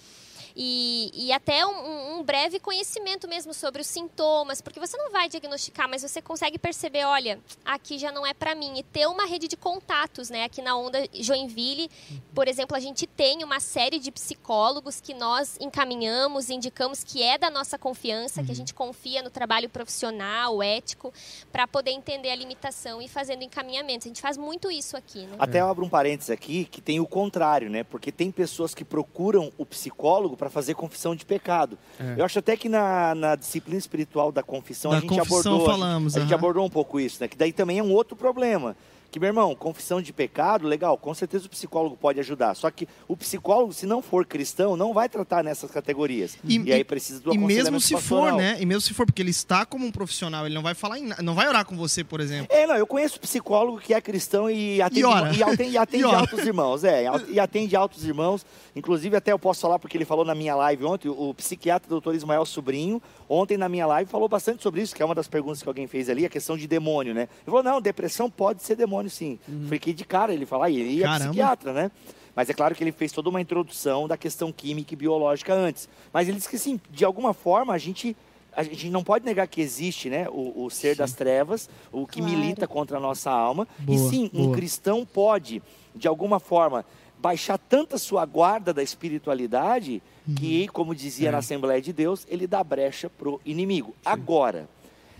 E, e até um, um, breve conhecimento mesmo sobre os sintomas, porque você não vai diagnosticar, mas você consegue perceber, olha, aqui já não é para mim. E ter uma rede de contatos, né? Aqui na Onda Joinville, por exemplo, a gente tem uma série de psicólogos que nós encaminhamos, indicamos que é da nossa confiança, uhum. que a uhum. gente confia no trabalho profissional, ético, para poder entender a limitação e fazendo encaminhamentos. A gente faz muito isso aqui, né? Até eu abro um parênteses aqui, que tem o contrário, né? Porque tem pessoas que procuram o psicólogo para fazer confissão de pecado. É. Eu acho até que na, na, disciplina espiritual da confissão da a gente confissão abordou, falamos, a gente, a gente abordou um pouco isso, né? Que daí também é um outro problema que, meu irmão, confissão de pecado, legal, com certeza o psicólogo pode ajudar. Só que o psicólogo, se não for cristão, não vai tratar nessas categorias. E, e aí precisa do E mesmo se for, né? E mesmo se for, porque ele está como um profissional, ele não vai falar, em, não vai orar com você, por exemplo. É, não, eu conheço psicólogo que é cristão e atende, e, ora. e atende, e atende altos irmãos, é, e atende altos irmãos. Inclusive, até eu posso falar, porque ele falou na minha live ontem, o psiquiatra doutor Ismael Sobrinho, ontem na minha live falou bastante sobre isso, que é uma das perguntas que alguém fez ali, a questão de demônio, né? Ele falou, não, depressão pode ser demônio sim. Uhum. Fiquei de cara ele falar, e ele é Caramba. psiquiatra, né? Mas é claro que ele fez toda uma introdução da questão química e biológica antes. Mas ele disse que sim, de alguma forma a gente a gente não pode negar que existe, né, o, o ser das trevas, o que Claro. milita contra a nossa alma. e Boa, sim, um boa. cristão pode, de alguma forma, baixar tanta sua guarda da espiritualidade que, como dizia É. na Assembleia de Deus, ele dá brecha pro inimigo. Agora,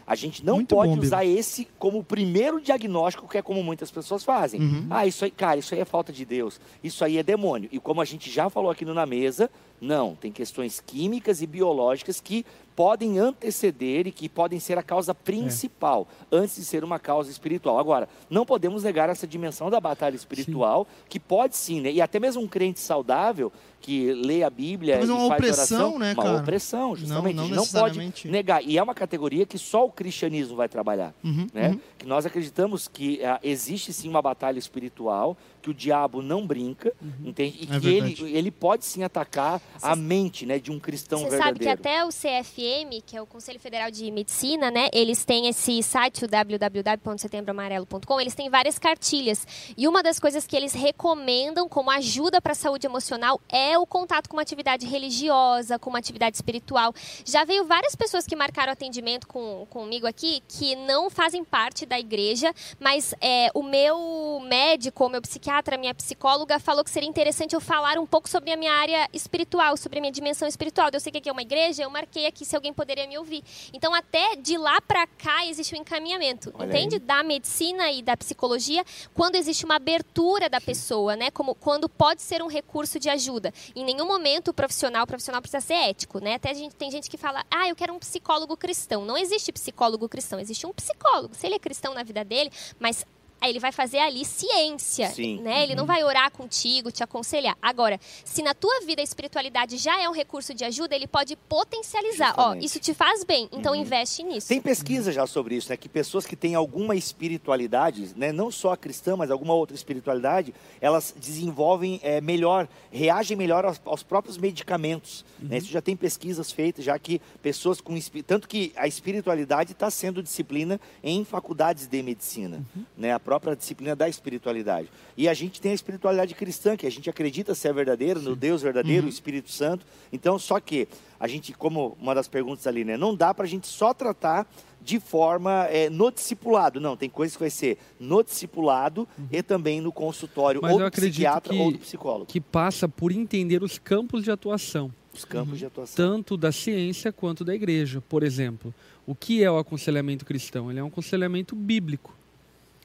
a gente não Muito pode bom, usar esse como o primeiro diagnóstico, que é como muitas pessoas fazem. Uhum. Ah, isso aí, cara, isso aí é falta de Deus. Isso aí é demônio. E como a gente já falou aqui no Na Mesa, não, tem questões químicas e biológicas que podem anteceder e que podem ser a causa principal, antes de ser uma causa espiritual. Agora, não podemos negar essa dimensão da batalha espiritual, que pode sim, né? E até mesmo um crente saudável que lê a Bíblia Talvez e uma faz opressão, oração, né, uma cara? opressão, justamente. não gente não pode negar. E é uma categoria que só o cristianismo vai trabalhar Uhum, né? uhum. Que nós acreditamos que ah, existe sim uma batalha espiritual, que o diabo não brinca, entende? E É que ele, verdade. ele pode sim atacar a mente, né, de um cristão Você sabe que verdadeiro. até o CFM, que é o Conselho Federal de Medicina, né? Eles têm esse site, o www.setembroamarelo.com, eles têm várias cartilhas. E uma das coisas que eles recomendam como ajuda para a saúde emocional é o contato com uma atividade religiosa, com uma atividade espiritual. Já veio várias pessoas que marcaram atendimento com, comigo aqui que não fazem parte da igreja, mas é, o meu médico, o meu psiquiatra, a minha psicóloga falou que seria interessante eu falar um pouco sobre a minha área espiritual, sobre a minha dimensão espiritual. Eu sei que aqui é uma igreja, eu marquei aqui se alguém poderia me ouvir. Então, até de lá para cá existe um encaminhamento, Olha entende? aí. Da medicina e da psicologia, quando existe uma abertura da pessoa, né? Como quando pode ser um recurso de ajuda. Em nenhum momento o profissional, o profissional precisa ser ético, né? Até a gente, tem gente que fala, ah, eu quero um psicólogo cristão. Não existe psicólogo cristão, existe um psicólogo. Se ele é cristão na vida dele, mas ele vai fazer ali ciência, Sim. né? Ele não vai orar contigo, te aconselhar. Agora, se na tua vida a espiritualidade já é um recurso de ajuda, ele pode potencializar. Ó, Justamente. isso te faz bem, então investe nisso. Tem pesquisa já sobre isso, né? Que pessoas que têm alguma espiritualidade, né? Não só a cristã, mas alguma outra espiritualidade, elas desenvolvem é, melhor, reagem melhor aos, aos próprios medicamentos. né? Isso já tem pesquisas feitas, já que pessoas com tanto que a espiritualidade está sendo disciplina em faculdades de medicina, né? A própria disciplina da espiritualidade. E a gente tem a espiritualidade cristã, que a gente acredita ser verdadeiro, no Deus verdadeiro, o Espírito Santo. Então, só que a gente, como uma das perguntas ali, né? Não dá para a gente só tratar de forma é, no discipulado. Não, tem coisas que vai ser no discipulado e também no consultório, Mas ou do psiquiatra que- ou do psicólogo. que passa por entender os campos de atuação, Os campos de atuação. tanto da ciência quanto da igreja. Por exemplo, o que é o aconselhamento cristão? Ele é um aconselhamento bíblico.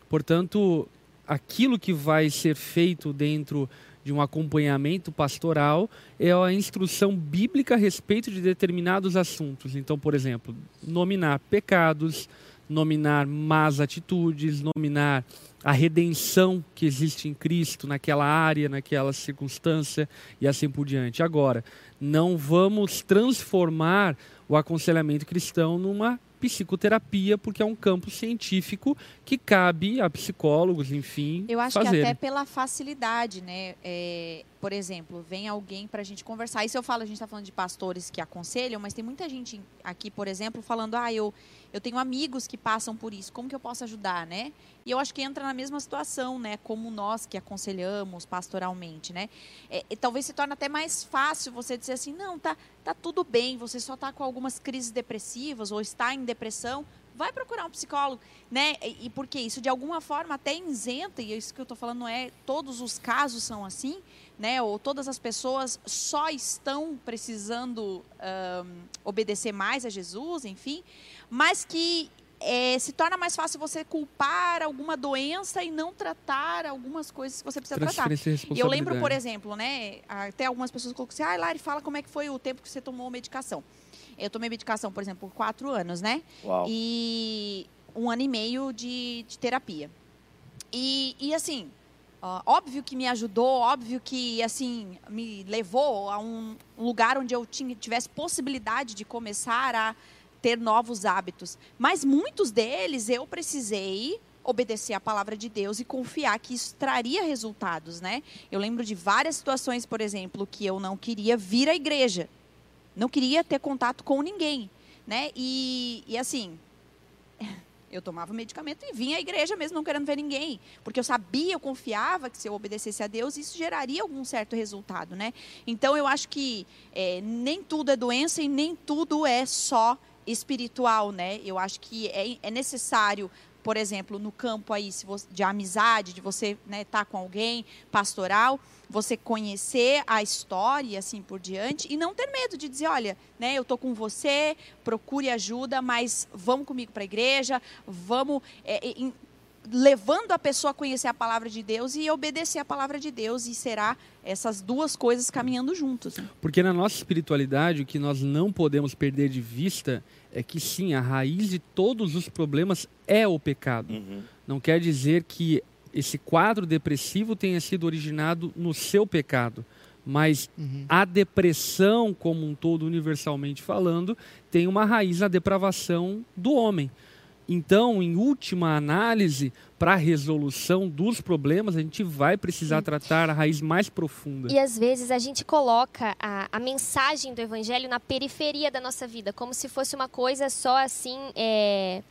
Portanto, aquilo que vai ser feito dentro de um acompanhamento pastoral é a instrução bíblica a respeito de determinados assuntos. Então, por exemplo, nominar pecados, nominar más atitudes, nominar a redenção que existe em Cristo naquela área, naquela circunstância e assim por diante. Agora, não vamos transformar o aconselhamento cristão numa psicoterapia, porque é um campo científico que cabe a psicólogos, enfim, Eu acho fazerem. que até pela facilidade, né? É, por exemplo, vem alguém para a gente conversar. Isso eu falo, a gente está falando de pastores que aconselham, mas tem muita gente aqui, por exemplo, falando, ah, eu, eu tenho amigos que passam por isso, como que eu posso ajudar, né? E eu acho que entra na mesma situação, né? Como nós que aconselhamos pastoralmente, né? É, talvez se torne até mais fácil você dizer assim, não, tá, tá tudo bem, você só está com algumas crises depressivas ou está em depressão, vai procurar um psicólogo, né? E, e porque isso de alguma forma até isenta, e isso que eu estou falando não é todos os casos são assim, né? Ou todas as pessoas só estão precisando ahn, obedecer mais a Jesus, enfim, mas que é, se torna mais fácil você culpar alguma doença e não tratar algumas coisas que você precisa tratar. E eu lembro, por exemplo, né? Até algumas pessoas colocam assim, ah, Lari, fala como é que foi o tempo que você tomou medicação. Eu tomei medicação, por exemplo, por quatro anos, né? Uau. E um ano e meio de, de terapia. E, e assim, ó, óbvio que me ajudou, óbvio que assim me levou a um lugar onde eu tinha, tivesse possibilidade de começar a ter novos hábitos. Mas muitos deles eu precisei obedecer a palavra de Deus e confiar que isso traria resultados, né? Eu lembro de várias situações, por exemplo, que eu não queria vir à igreja, não queria ter contato com ninguém, né? E, e assim, eu tomava medicamento e vinha à igreja mesmo não querendo ver ninguém, porque eu sabia, eu confiava que se eu obedecesse a Deus isso geraria algum certo resultado, né? Então eu acho que é, nem tudo é doença e nem tudo é só espiritual, né? Eu acho que é, é necessário, por exemplo, no campo aí você, de amizade, de você estar né, tá com alguém, pastoral, você conhecer a história e assim por diante e não ter medo de dizer, olha, né, eu tô com você, procure ajuda, mas vamos comigo para a igreja, vamos é, levando a pessoa a conhecer a palavra de Deus e obedecer a palavra de Deus e será essas duas coisas caminhando juntos. Né? Porque na nossa espiritualidade o que nós não podemos perder de vista é que sim, a raiz de todos os problemas é o pecado. Uhum. Não quer dizer que esse quadro depressivo tenha sido originado no seu pecado. Mas uhum. a depressão, como um todo, universalmente falando, tem uma raiz na depravação do homem. Então, em última análise, para a resolução dos problemas, a gente vai precisar tratar a raiz mais profunda. E às vezes a gente coloca a, a mensagem do evangelho na periferia da nossa vida, como se fosse uma coisa só assim. É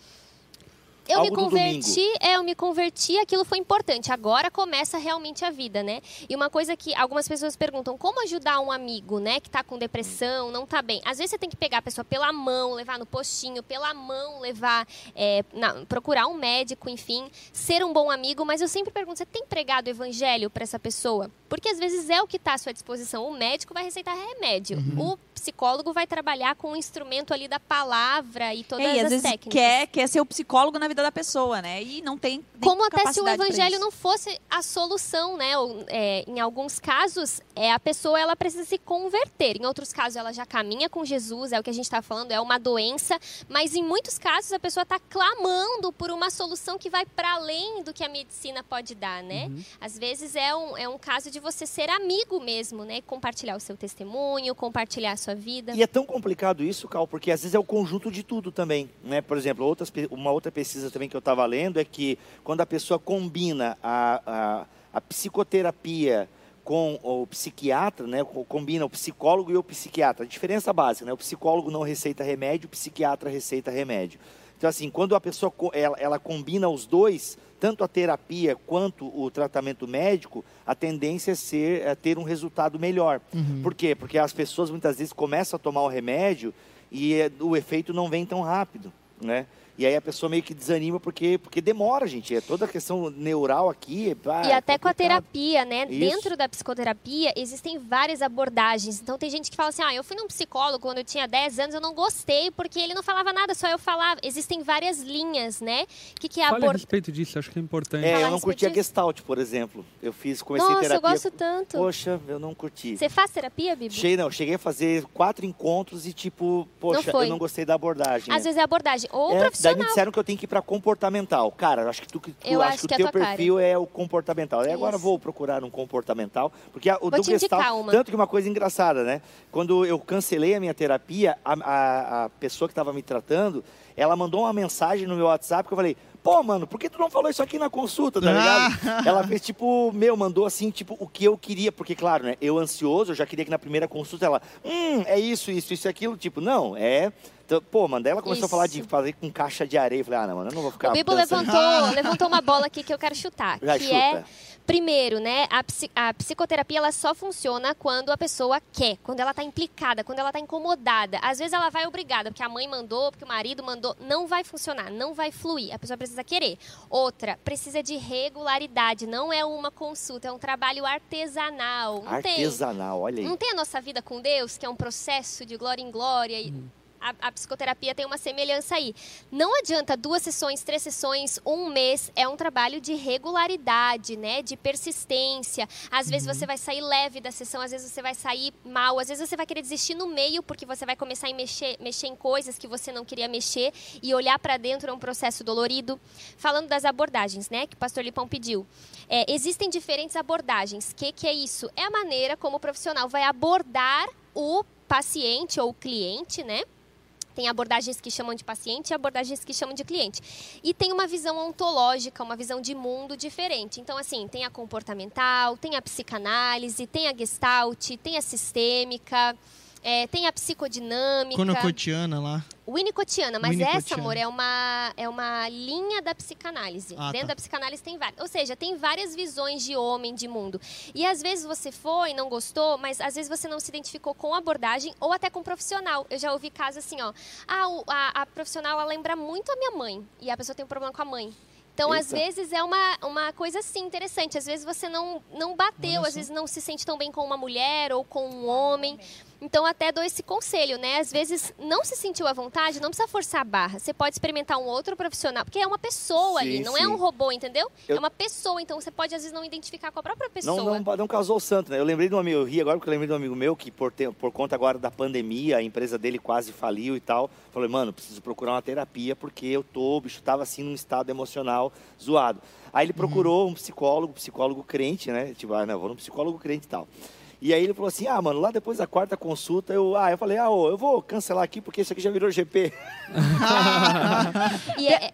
eu me converti, é, eu me converti, aquilo foi importante. Agora começa realmente a vida, né? E uma coisa que algumas pessoas perguntam, como ajudar um amigo, né, que tá com depressão, não tá bem? Às vezes você tem que pegar a pessoa pela mão, levar no postinho, pela mão, levar, é, na, procurar um médico, enfim, ser um bom amigo. Mas eu sempre pergunto, você tem pregado o evangelho para essa pessoa? Porque às vezes é o que está à sua disposição. O médico vai receitar remédio. Uhum. O psicólogo vai trabalhar com o instrumento ali da palavra e todas é, e as às vezes técnicas. Quer, quer ser o psicólogo na vida da pessoa, né? E não tem. Como até se o evangelho não fosse a solução, né? Ou, é, em alguns casos, é, a pessoa ela precisa se converter. Em outros casos, ela já caminha com Jesus, é o que a gente está falando, é uma doença. Mas em muitos casos, a pessoa está clamando por uma solução que vai para além do que a medicina pode dar, né? Uhum. Às vezes é um, é um caso de você ser amigo mesmo, né? Compartilhar o seu testemunho, compartilhar a sua vida. E é tão complicado isso, Cal, porque às vezes é o conjunto de tudo também, né? Por exemplo, outras, uma outra pesquisa também que eu estava lendo é que quando a pessoa combina a, a, a psicoterapia com o psiquiatra, né, combina o psicólogo e o psiquiatra. A diferença básica, né, o psicólogo não receita remédio, o psiquiatra receita remédio. Então, assim, quando a pessoa ela, ela combina os dois, tanto a terapia quanto o tratamento médico, a tendência é, ser, é ter um resultado melhor. Uhum. Por quê? Porque as pessoas muitas vezes começam a tomar o remédio e é, o efeito não vem tão rápido, né? E aí a pessoa meio que desanima porque, porque demora, gente. É toda a questão neural aqui. Ah, e é até complicado. com a terapia, né? Isso. Dentro da psicoterapia existem várias abordagens. Então tem gente que fala assim: ah, eu fui num psicólogo quando eu tinha 10 anos, eu não gostei porque ele não falava nada, só eu falava. Existem várias linhas, né? O que, que é abord... a respeito disso, acho que é importante. É, eu não curti a Gestalt, por exemplo. Eu fiz, comecei Nossa, terapia. eu gosto tanto. Poxa, eu não curti. Você faz terapia, Bibi? Cheguei, não, cheguei a fazer quatro encontros e tipo, poxa, não eu não gostei da abordagem. Às né? vezes é abordagem. Ou é, profissional. Daí me disseram que eu tenho que ir para comportamental. Cara, acho que tu, tu eu acho, acho que, que o teu perfil cara. é o comportamental. Agora vou procurar um comportamental, porque a, o vou do Gestalt, tanto que uma coisa engraçada, né? Quando eu cancelei a minha terapia, a, a, a pessoa que estava me tratando, ela mandou uma mensagem no meu WhatsApp que eu falei: pô, mano, por que tu não falou isso aqui na consulta, tá ligado? ela fez tipo, meu, mandou assim, tipo, o que eu queria, porque, claro, né, eu ansioso, eu já queria que na primeira consulta ela, hum, é isso, isso, isso, aquilo, tipo, não, é. Então, pô, mano, daí ela começou Isso. a falar de fazer com caixa de areia. Eu falei, ah, não, mano, eu não vou ficar. O Bibo levantou, levantou uma bola aqui que eu quero chutar. Já que chuta. é Primeiro, né, a, a, psicoterapia ela só funciona quando a pessoa quer, quando ela está implicada, quando ela está incomodada. Às vezes ela vai obrigada, porque a mãe mandou, porque o marido mandou. Não vai funcionar, não vai fluir. A pessoa precisa querer. Outra, precisa de regularidade. Não é uma consulta, é um trabalho artesanal. Não artesanal, tem, olha aí. Não tem a nossa vida com Deus, que é um processo de glória em glória. Hum a, a, psicoterapia tem uma semelhança aí. Não adianta duas sessões, três sessões, um mês. É um trabalho de regularidade, né? De persistência. Às uhum. vezes você vai sair leve da sessão, às vezes você vai sair mal, às vezes você vai querer desistir no meio porque você vai começar a mexer, mexer em coisas que você não queria mexer e olhar para dentro é um processo dolorido. Falando das abordagens, né? Que o pastor Lipão pediu. É, existem diferentes abordagens. O que, que é isso? É a maneira como o profissional vai abordar o paciente ou o cliente, né? Tem abordagens que chamam de paciente e abordagens que chamam de cliente. E tem uma visão ontológica, uma visão de mundo diferente. Então, assim, tem a comportamental, tem a psicanálise, tem a gestalt, tem a sistêmica. É, tem a psicodinâmica. Conocotiana lá. Winnicottiana, mas Winnicottiana. essa, amor, é uma, é uma linha da psicanálise. Ah, Dentro tá. da psicanálise tem várias. Ou seja, tem várias visões de homem, de mundo. E às vezes você foi, não gostou, mas às vezes você não se identificou com a abordagem ou até com o profissional. Eu já ouvi casos assim, ó. Ah, a, a profissional ela lembra muito a minha mãe. E a pessoa tem um problema com a mãe. Então, às Eita. vezes, é uma, uma coisa assim interessante. Às vezes você não, não bateu, às vezes não se sente tão bem com uma mulher ou com um homem. Então, até dou esse conselho, né? Às vezes, não se sentiu à vontade, não precisa forçar a barra. Você pode experimentar um outro profissional, porque é uma pessoa Sim, ali, não sim. é um robô, entendeu? Eu- É uma pessoa, então você pode, às vezes, não identificar com a própria pessoa. Não, não, não causou o santo, né? Eu lembrei de um amigo, eu ri agora porque eu lembrei de um amigo meu que por, ter- por conta agora da pandemia, a empresa dele quase faliu e tal. Falei, mano, preciso procurar uma terapia porque eu tô, o bicho tava assim num estado emocional zoado. Aí ele procurou um psicólogo, psicólogo crente, né? Tipo, ah, não, vou no psicólogo crente e tal. E aí ele falou assim, ah, mano, lá depois da quarta consulta, eu, ah, eu falei, ah, ô, eu vou cancelar aqui porque isso aqui já virou GP. E é-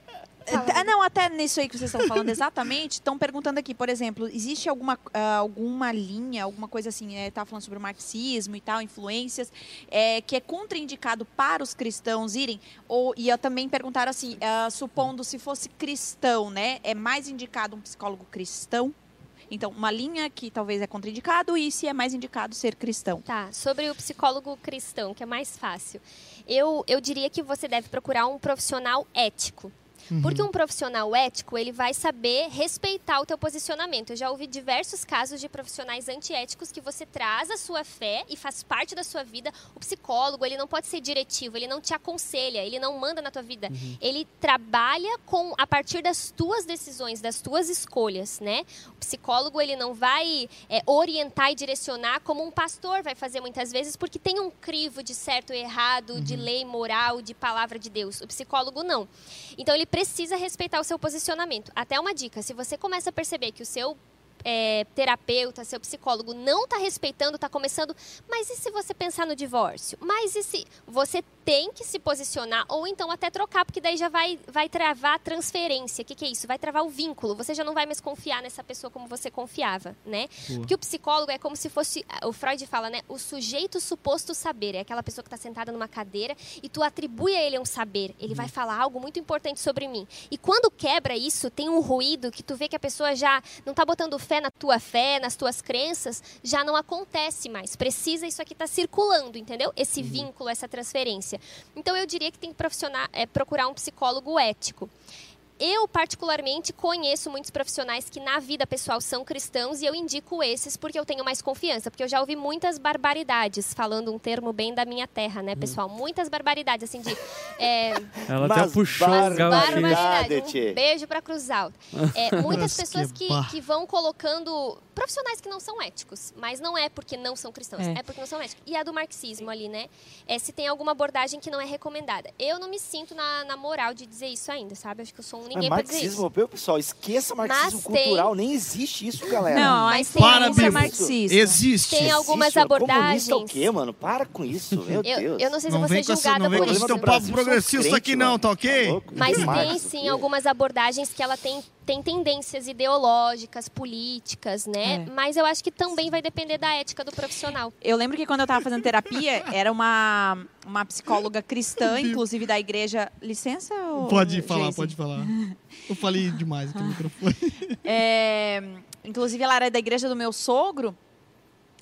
Ah, não, até nisso aí que vocês estão falando exatamente, estão perguntando aqui, por exemplo, existe alguma, ah, alguma linha, alguma coisa assim, é, tá falando sobre o marxismo e tal, influências, é, que é contraindicado para os cristãos irem? Ou, e eu também perguntaram assim, ah, supondo se fosse cristão, né, é mais indicado um psicólogo cristão? Então, uma linha que talvez é contraindicado e se é mais indicado ser cristão. Tá, sobre o psicólogo cristão, que é mais fácil. Eu, eu diria que você deve procurar um profissional ético. Porque um profissional ético, ele vai saber respeitar o teu posicionamento. Eu já ouvi diversos casos de profissionais antiéticos que você traz a sua fé e faz parte da sua vida. O psicólogo, ele não pode ser diretivo, ele não te aconselha, ele não manda na tua vida. Ele trabalha com a partir das tuas decisões, das tuas escolhas, né? O psicólogo, ele não vai é, orientar e direcionar como um pastor vai fazer muitas vezes, porque tem um crivo de certo e errado, de lei moral, de palavra de Deus. O psicólogo não. Então ele precisa respeitar o seu posicionamento. Até uma dica: se você começa a perceber que o seu é, terapeuta, seu psicólogo não está respeitando, está começando. Mas e se você pensar no divórcio? Mas e se você tem que se posicionar ou então até trocar, porque daí já vai, vai travar a transferência. O que, que é isso? Vai travar o vínculo. Você já não vai mais confiar nessa pessoa como você confiava, né? Porque o psicólogo é como se fosse, o Freud fala, né? O sujeito suposto saber. É aquela pessoa que está sentada numa cadeira e tu atribui a ele um saber. Ele vai falar algo muito importante sobre mim. E quando quebra isso, tem um ruído que tu vê que a pessoa já não está botando fé na tua fé, nas tuas crenças, já não acontece mais. Precisa isso aqui estar circulando, entendeu? Esse vínculo, essa transferência. Então eu diria que tem que profissional, é, procurar um psicólogo ético. Eu, particularmente, conheço muitos profissionais que na vida pessoal são cristãos e eu indico esses porque eu tenho mais confiança. Porque eu já ouvi muitas barbaridades, falando um termo bem da minha terra, né, pessoal? Muitas barbaridades, assim, de. é, Ela Mas até puxou aqui. barbaridade. Um beijo pra Cruz Alta. É, muitas Mas pessoas que que vão colocando profissionais que não são éticos, mas não é porque não são cristãos, É. é, porque não são éticos. E a do marxismo ali, né? É se tem alguma abordagem que não é recomendada. Eu não me sinto na, na moral de dizer isso ainda, sabe? Acho que eu sou um ninguém É pra dizer marxismo isso. europeu, pessoal, esqueça marxismo Mas tem- cultural, nem existe isso, galera. Não, Mas tem- Para, Bibo. marxista. Existe. Tem algumas Existe, mano. abordagens. Comunista é o quê, mano? Para com isso, meu Eu, Deus. eu não sei se Não eu vou vem ser com essa, julgada não vem por com esse isso. papo progressista são aqui crente, não, mano. tá ok? Tá? Mas tem isso sim algumas abordagens que ela tem, tem tendências ideológicas, políticas, né? É. Mas eu acho que também vai depender da ética do profissional. Eu lembro que quando eu estava fazendo terapia, era uma, uma psicóloga cristã, inclusive da igreja. Licença? ô, Pode falar, Geise? pode falar. Eu falei demais aqui no microfone. É, inclusive, ela era da igreja do meu sogro.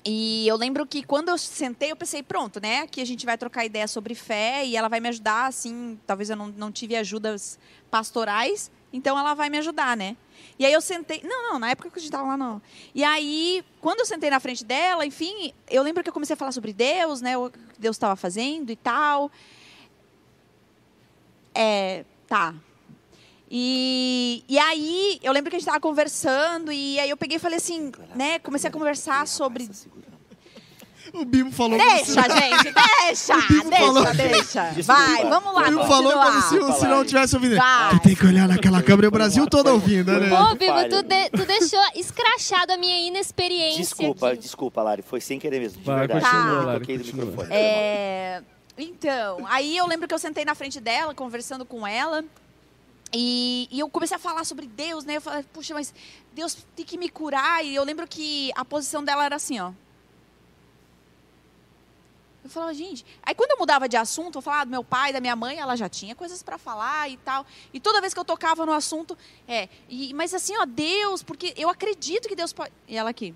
E eu lembro que quando eu sentei, eu pensei, pronto, né? Aqui a gente vai trocar ideia sobre fé e ela vai me ajudar, assim. Talvez eu não, não tive ajudas pastorais, então ela vai me ajudar, né? E aí eu sentei. Não, não, na época que a gente tava lá, não. E aí, quando eu sentei na frente dela, enfim, eu lembro que eu comecei a falar sobre Deus, né? O que Deus estava fazendo e tal. É. Tá. E, e aí, eu lembro que a gente tava conversando, e aí eu peguei e falei assim, né? Comecei a conversar sobre. O Bibo falou como se, Deixa, gente, deixa! Deixa, falou- deixa. Vai, vamos lá, o Bibo vamos falou como se, o- se não tivesse ouvido. Vai. Tu tem que olhar naquela câmera, o Brasil todo ouvindo, né? Ô, falho. tu, de- tu deixou escrachado a minha inexperiência. Desculpa, aqui. desculpa, Lari. Foi sem querer mesmo. De Vai, verdade. continua, Eu Lari, continua. É, então, aí eu lembro que eu sentei na frente dela, conversando com ela, e, e eu comecei a falar sobre Deus, né? Eu falei, puxa, mas Deus tem que me curar. E eu lembro que a posição dela era assim, ó. Falava, gente. Aí quando eu mudava de assunto, eu falava do meu pai, da minha mãe, ela já tinha coisas para falar e tal. E toda vez que eu tocava no assunto, é. E, mas assim, ó, Deus, porque eu acredito que Deus pode. E ela aqui.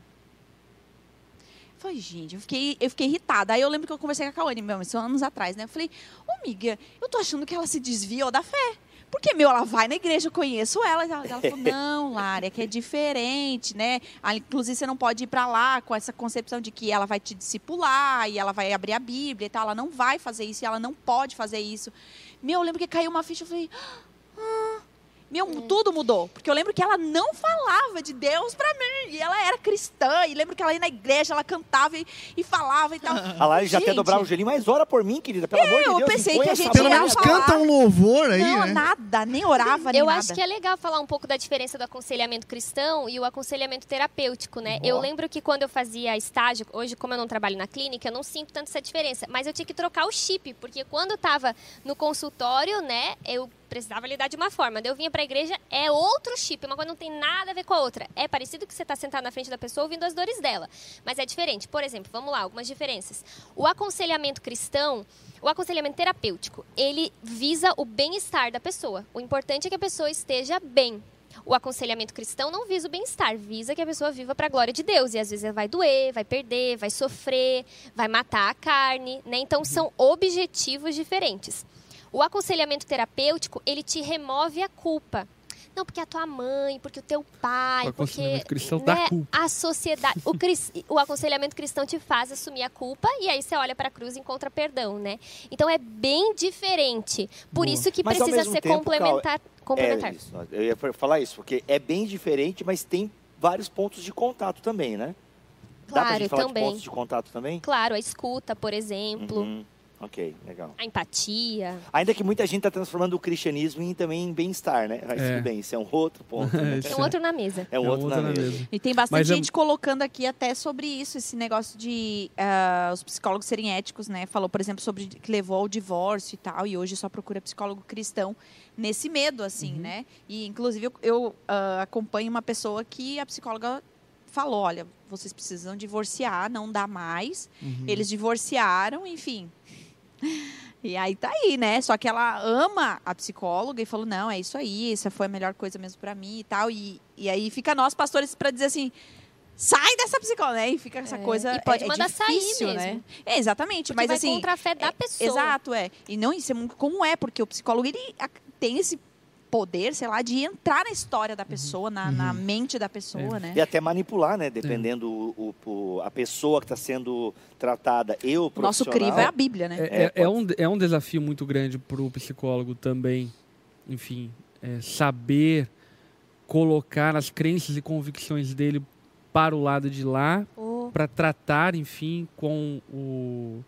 Eu falei, gente, eu fiquei, eu fiquei irritada. Aí eu lembro que eu conversei com a Cauane, meu, isso anos atrás, né? Eu falei, ô amiga, eu tô achando que ela se desviou da fé. Porque, meu, ela vai na igreja, eu conheço ela. Ela falou, não, Lara, é que é diferente, né? Ah, Inclusive, você não pode ir para lá com essa concepção de que ela vai te discipular e ela vai abrir a Bíblia e tal. Ela não vai fazer isso e ela não pode fazer isso. Meu, eu lembro que caiu uma ficha, eu falei... Ah, meu, tudo mudou. Porque eu lembro que ela não falava de Deus pra mim. E ela era cristã. E lembro que ela ia na igreja, ela cantava e, e falava e tal. A Lari já até dobrava o gelinho, mas ora por mim, querida. Pelo amor de eu Deus. pensei impõe que a gente Pelo menos falar. canta um louvor aí, não, né? nada, nem orava, nem Eu nada. acho que é legal falar um pouco da diferença do aconselhamento cristão e o aconselhamento terapêutico, né? Eu Boa. lembro que quando eu fazia estágio, hoje como eu não trabalho na clínica, eu não sinto tanto essa diferença, mas eu tinha que trocar o chip, porque quando eu tava no consultório, né, eu precisava lidar de uma forma. Eu vinha pra igreja, é outro chip, uma coisa não tem nada a ver com a outra. É parecido que você tá sentado na frente da pessoa ouvindo as dores dela, mas é diferente. Por exemplo, vamos lá, algumas diferenças. O aconselhamento cristão, o aconselhamento terapêutico, ele visa o bem-estar da pessoa. O importante é que a pessoa esteja bem. O aconselhamento cristão não visa o bem-estar, visa que a pessoa viva para a glória de Deus. E às vezes ela vai doer, vai perder, vai sofrer, vai matar a carne, né? Então são objetivos diferentes. O aconselhamento terapêutico, ele te remove a culpa. Não, porque a tua mãe, porque o teu pai, O porque aconselhamento cristão dá né, culpa. a sociedade, o, cris- o aconselhamento cristão te faz assumir a culpa e aí você olha para a cruz e encontra perdão, né? Então é bem diferente. Por Boa. isso que Mas, precisa ser tempo, complementar. complementar. É isso, eu ia falar isso, porque é bem diferente, mas tem vários pontos de contato também, né? Dá pra Claro, gente falar também. de pontos de contato também? Claro, a escuta, por exemplo, Uhum. Ok, legal. a empatia. Ainda que muita gente está transformando o cristianismo em, também em bem-estar, né? Mas É. tudo bem, isso é um outro ponto. né? Isso É um outro na mesa. É um É outro outra na na mesa. mesa. E tem bastante Mas é- gente colocando aqui até sobre isso, esse negócio de ah, os psicólogos serem éticos, né? Falou, por exemplo, sobre que levou ao divórcio e tal, e hoje só procura psicólogo cristão nesse medo, assim, né? E, inclusive, eu, eu, ah, acompanho uma pessoa que a psicóloga falou, olha, vocês precisam divorciar, não dá mais. Uhum. Eles divorciaram, enfim. E aí tá aí, né? Só que ela ama a psicóloga e falou: não, é isso aí, essa foi a melhor coisa mesmo pra mim e tal. E, e aí fica nós, pastores, pra dizer assim. Sai dessa psicóloga, né? E fica essa É, coisa. e pode é, é mandar sair difícil, né? mesmo. É, exatamente. Porque mas vai assim. contra a fé da é, pessoa. Exato, é. E não isso é comum é, porque o psicólogo ele tem esse poder, sei lá, de entrar na história da pessoa, na, na mente da pessoa, né? E até manipular, né? Dependendo o, o- a pessoa que está sendo tratada e o O nosso crivo é a Bíblia, né? É, é- É, é um, é um desafio muito grande para o psicólogo também, enfim, é, saber colocar as crenças e convicções dele para o lado de lá, Oh, para tratar, enfim, com o,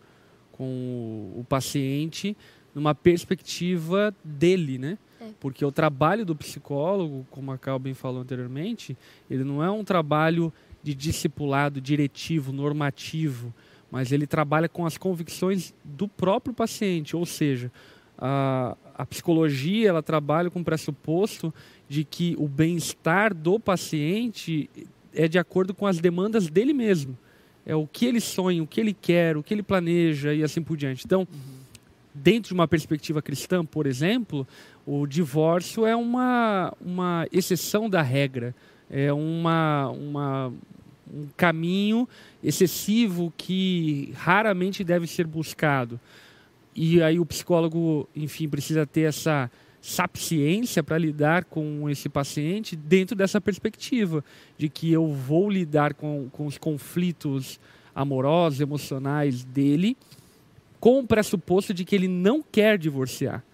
com o, o paciente numa perspectiva dele, né? É. Porque o trabalho do psicólogo, como a Calvin falou anteriormente, ele não é um trabalho de discipulado diretivo, normativo, mas ele trabalha com as convicções do próprio paciente, ou seja, a, a psicologia ela trabalha com o pressuposto de que o bem-estar do paciente é de acordo com as demandas dele mesmo. É o que ele sonha, o que ele quer, o que ele planeja e assim por diante. Então, dentro de uma perspectiva cristã, por exemplo, o divórcio é uma, uma exceção da regra. É uma, uma, um caminho excessivo que raramente deve ser buscado. E aí o psicólogo, enfim, precisa ter essa sapiência para lidar com esse paciente dentro dessa perspectiva de que eu vou lidar com, com os conflitos amorosos, emocionais dele, com o pressuposto de que ele não quer divorciar,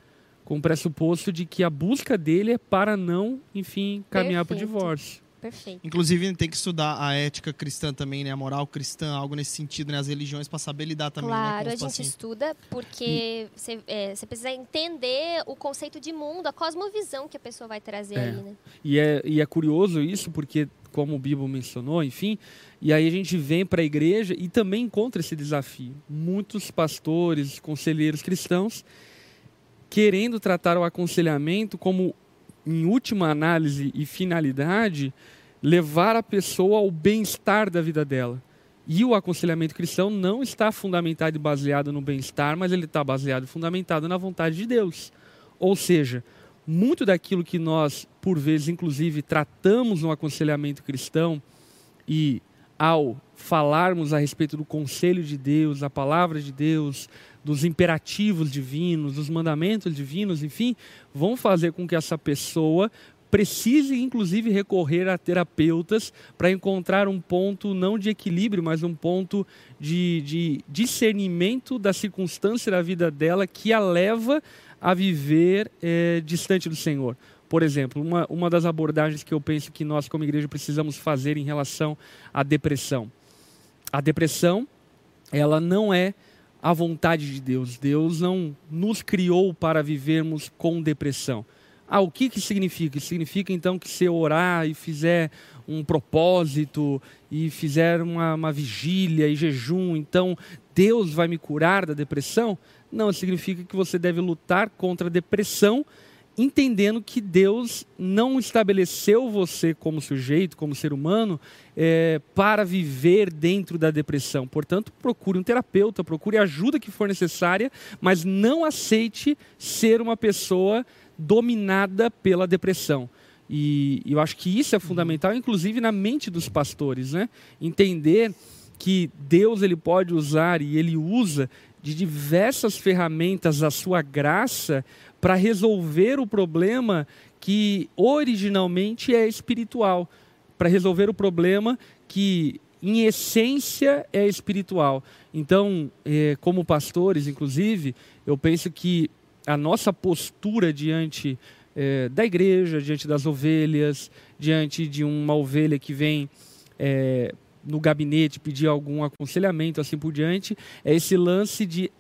com o pressuposto de que a busca dele é para não, enfim, caminhar para o divórcio. perfeito. Inclusive, tem que estudar a ética cristã também, né? A moral cristã, algo nesse sentido, né? As religiões, para saber lidar também né? Claro, com a gente pacientes. estuda porque você é, precisa entender o conceito de mundo, a cosmovisão que a pessoa vai trazer É. ali, né? E é, e é curioso isso, porque, como o Bibo mencionou, enfim, e aí a gente vem para a igreja e também encontra esse desafio. Muitos pastores, conselheiros cristãos, querendo tratar o aconselhamento como, em última análise e finalidade, levar a pessoa ao bem-estar da vida dela. E o aconselhamento cristão não está fundamentado e baseado no bem-estar, mas ele está baseado e fundamentado na vontade de Deus. Ou seja, muito daquilo que nós, por vezes, inclusive, tratamos no aconselhamento cristão e ao falarmos a respeito do conselho de Deus, da palavra de Deus, dos imperativos divinos, dos mandamentos divinos, enfim, vão fazer com que essa pessoa precise inclusive recorrer a terapeutas para encontrar um ponto não de equilíbrio, mas um ponto de, de discernimento da circunstância da vida dela que a leva a viver é, distante do Senhor. Por exemplo, uma, uma das abordagens que eu penso que nós, como igreja, precisamos fazer em relação à depressão. A depressão, ela não é a vontade de Deus. Deus não nos criou para vivermos com depressão. Ah, o que, que significa? Significa então que se eu orar e fizer um propósito e fizer uma, uma vigília e jejum, então Deus vai me curar da depressão? Não, significa que você deve lutar contra a depressão, entendendo que Deus não estabeleceu você como sujeito, como ser humano, é, para viver dentro da depressão. Portanto, procure um terapeuta, procure a ajuda que for necessária, mas não aceite ser uma pessoa dominada pela depressão. E eu acho que isso é fundamental, inclusive na mente dos pastores, né? Entender que Deus ele pode usar e ele usa de diversas ferramentas a sua graça para resolver o problema que originalmente é espiritual, para resolver o problema que em essência é espiritual. Então, eh, como pastores, inclusive, eu penso que a nossa postura diante é, da igreja, diante das ovelhas, diante de uma ovelha que vem é, no gabinete pedir algum aconselhamento, assim por diante, é esse lance de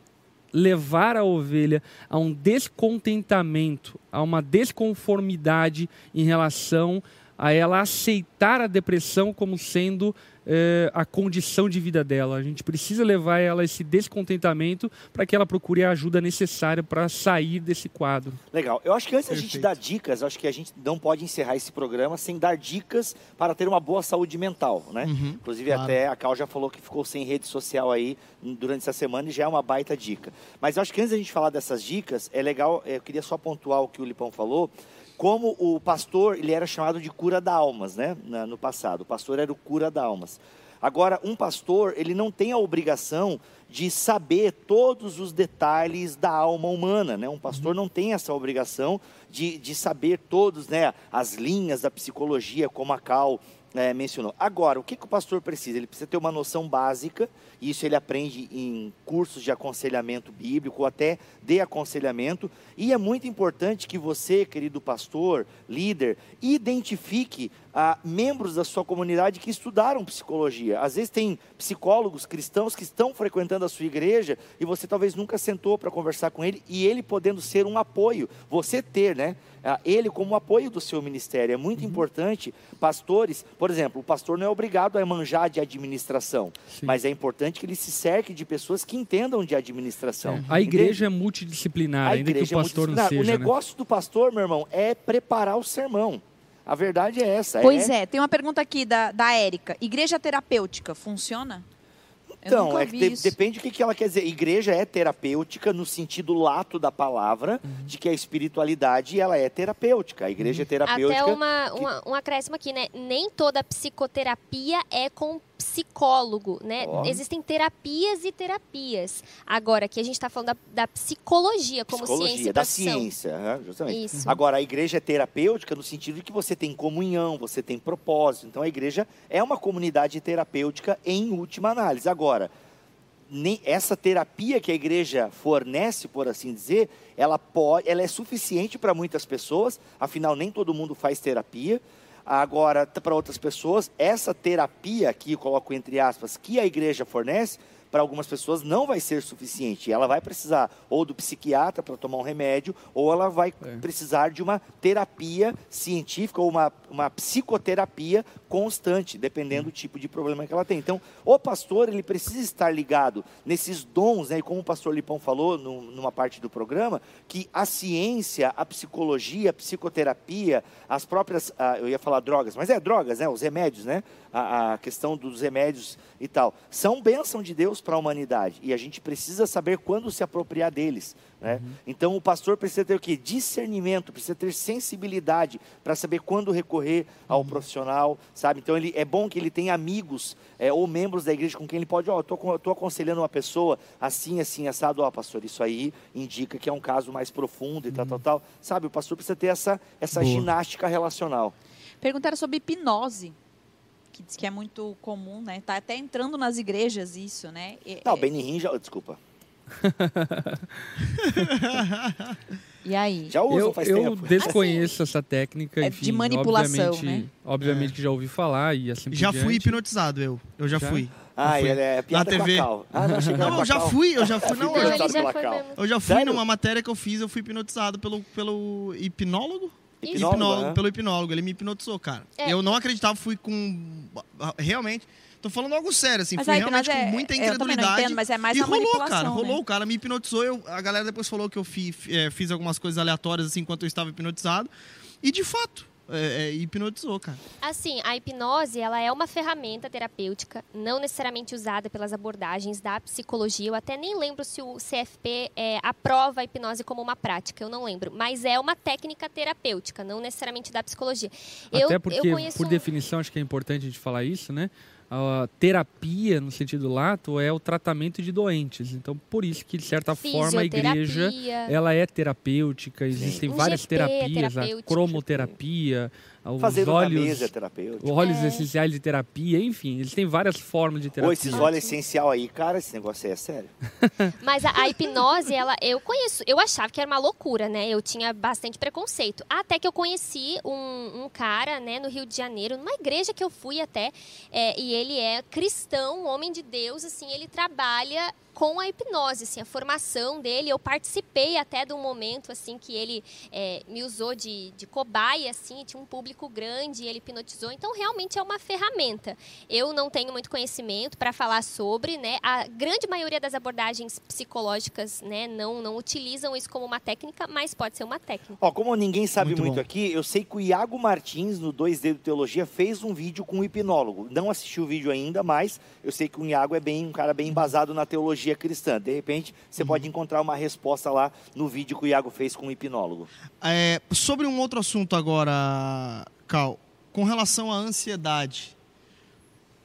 levar a ovelha a um descontentamento, a uma desconformidade em relação a ela aceitar a depressão como sendo é, a condição de vida dela. A gente precisa levar ela a esse descontentamento para que ela procure a ajuda necessária para sair desse quadro. Legal. Eu acho que antes da gente dar dicas, acho que a gente não pode encerrar esse programa sem dar dicas para ter uma boa saúde mental, né? Uhum, Inclusive claro. até a Cal já falou que ficou sem rede social aí durante essa semana e já é uma baita dica. Mas eu acho que antes da gente falar dessas dicas, é legal, eu queria só pontuar o que o Lipão falou, como o pastor ele era chamado de cura da almas, né? No passado, o pastor era o cura da almas. Agora, um pastor ele não tem a obrigação de saber todos os detalhes da alma humana, né? Um pastor uhum. não tem essa obrigação de, de saber todos, né? As linhas da psicologia, como a Cal é, mencionou. Agora, o que, que o pastor precisa? Ele precisa ter uma noção básica, e isso ele aprende em cursos de aconselhamento bíblico, ou até de aconselhamento, e é muito importante que você, querido pastor, líder, identifique ah, membros da sua comunidade que estudaram psicologia. Às vezes tem psicólogos cristãos que estão frequentando a sua igreja e você talvez nunca sentou para conversar com ele e ele podendo ser um apoio, você ter, né? Ah, ele como apoio do seu ministério. É muito uhum. importante, pastores, por exemplo, o pastor não é obrigado a manjar de administração, Sim. mas é importante que ele se cerque de pessoas que entendam de administração. É. A igreja é multidisciplinar, a ainda que o é pastor é não seja. O né? negócio né? do pastor, meu irmão, é preparar o sermão. A verdade é essa. Pois é, é tem uma pergunta aqui da, da Érica. Igreja terapêutica funciona? Então, é de, depende do que, que ela quer dizer. Igreja é terapêutica no sentido lato da palavra, uhum. de que a espiritualidade ela é terapêutica. A igreja uhum. é terapêutica. Até uma, que... uma, um acréscimo aqui, né? Nem toda psicoterapia é com psicólogo, né? Oh. Existem terapias e terapias. Agora, aqui a gente está falando da, da, psicologia como psicologia, ciência da ciência, justamente. Isso. Agora, a igreja é terapêutica no sentido de que você tem comunhão, você tem propósito. Então, a igreja é uma comunidade terapêutica em última análise. Agora, nem essa terapia que a igreja fornece, por assim dizer, ela pode, ela é suficiente para muitas pessoas. Afinal, nem todo mundo faz terapia. Agora, para outras pessoas, essa terapia aqui, coloco entre aspas, que a igreja fornece, para algumas pessoas não vai ser suficiente. Ela vai precisar ou do psiquiatra para tomar um remédio, ou ela vai é. precisar de uma terapia científica ou uma, uma psicoterapia constante, dependendo do tipo de problema que ela tem. Então, o pastor ele precisa estar ligado nesses dons, né? E como o pastor Lipão falou no, numa parte do programa, que a ciência, a psicologia, a psicoterapia, as próprias, ah, eu ia falar drogas, mas é drogas, né? Os remédios, né? A, a questão dos remédios e tal, são bênção de Deus para a humanidade. E a gente precisa saber quando se apropriar deles. Né? Uhum. Então o pastor precisa ter o quê? Discernimento, precisa ter sensibilidade para saber quando recorrer ao Uhum. profissional, sabe? Então ele, é bom que ele tenha amigos é, ou membros da igreja com quem ele pode, ó, eu estou aconselhando uma pessoa assim, assim, assado, ó, pastor, isso aí indica que é um caso mais profundo e tal, tal, tal. Sabe, o pastor precisa ter essa, essa Boa. ginástica relacional. Perguntaram sobre hipnose, que diz que é muito comum, né? Tá até entrando nas igrejas isso, né? E, Não, é- Benny Hinn já, desculpa, e aí? já usa Eu, faz eu tempo. desconheço essa técnica, é enfim, de manipulação, obviamente, né? obviamente que já ouvi falar e assim por Já fui hipnotizado, eu. Eu já, Já? fui. Ah, fui. ele é piada Na com a TV. Cal. Ah, não, Não, eu já fui, eu já fui. Não, fui eu já, fui Sério? numa matéria que eu fiz, eu fui hipnotizado pelo, pelo hipnólogo. Hipnólogo, aham. pelo hipnólogo, ele me hipnotizou, cara. É. Eu não acreditava, fui com. Realmente. Tô falando algo sério, assim. Mas fui realmente com é- muita eu também não incredulidade. entendo, mas é mais e rolou, cara. né? Rolou, o cara me hipnotizou. Eu, a galera depois falou que eu fi- é, fiz algumas coisas aleatórias, assim, enquanto eu estava hipnotizado. E de fato, é, é, hipnotizou, cara. Assim, a hipnose, ela é uma ferramenta terapêutica, não necessariamente usada pelas abordagens da psicologia. Eu até nem lembro se o CFP é, aprova a hipnose como uma prática, eu não lembro. Mas é uma técnica terapêutica, não necessariamente da psicologia. Eu, Até porque, eu conheço por um- definição, acho que é importante a gente falar isso, né? A terapia, no sentido lato, é o tratamento de doentes. Então, por isso que, de certa forma, a igreja ela é terapêutica. Existem Um várias terapias, a terapêutico. cromoterapia, os Fazendo na óleos, mesa terapêutica. óleos É. essenciais de terapia, enfim, eles têm várias formas de terapia. Ou esses óleos essencial aí, cara, esse negócio aí é sério. Mas a, a hipnose, ela, eu conheço, eu achava que era uma loucura, né? Eu tinha bastante preconceito. Até que eu conheci um, um cara, né, no Rio de Janeiro, numa igreja que eu fui até, é, e ele é cristão, homem de Deus, assim, ele trabalha com a hipnose, assim, a formação dele. Eu participei até de um momento, assim, que ele é, me usou de, de cobaia, assim, tinha um público grande, ele hipnotizou. Então, realmente é uma ferramenta. Eu não tenho muito conhecimento para falar sobre, né? A grande maioria das abordagens psicológicas, né, não, não utilizam isso como uma técnica, mas pode ser uma técnica. Ó, como ninguém sabe Muito muito, aqui, eu sei que o Iago Martins, no 2D do Teologia, fez um vídeo com um hipnólogo. Não assisti o vídeo ainda, mas eu sei que o Iago é bem um cara bem embasado na teologia cristã. De repente, você Uhum. pode encontrar uma resposta lá no vídeo que o Iago fez com o hipnólogo. É, sobre um outro assunto agora, Cal, com relação à ansiedade.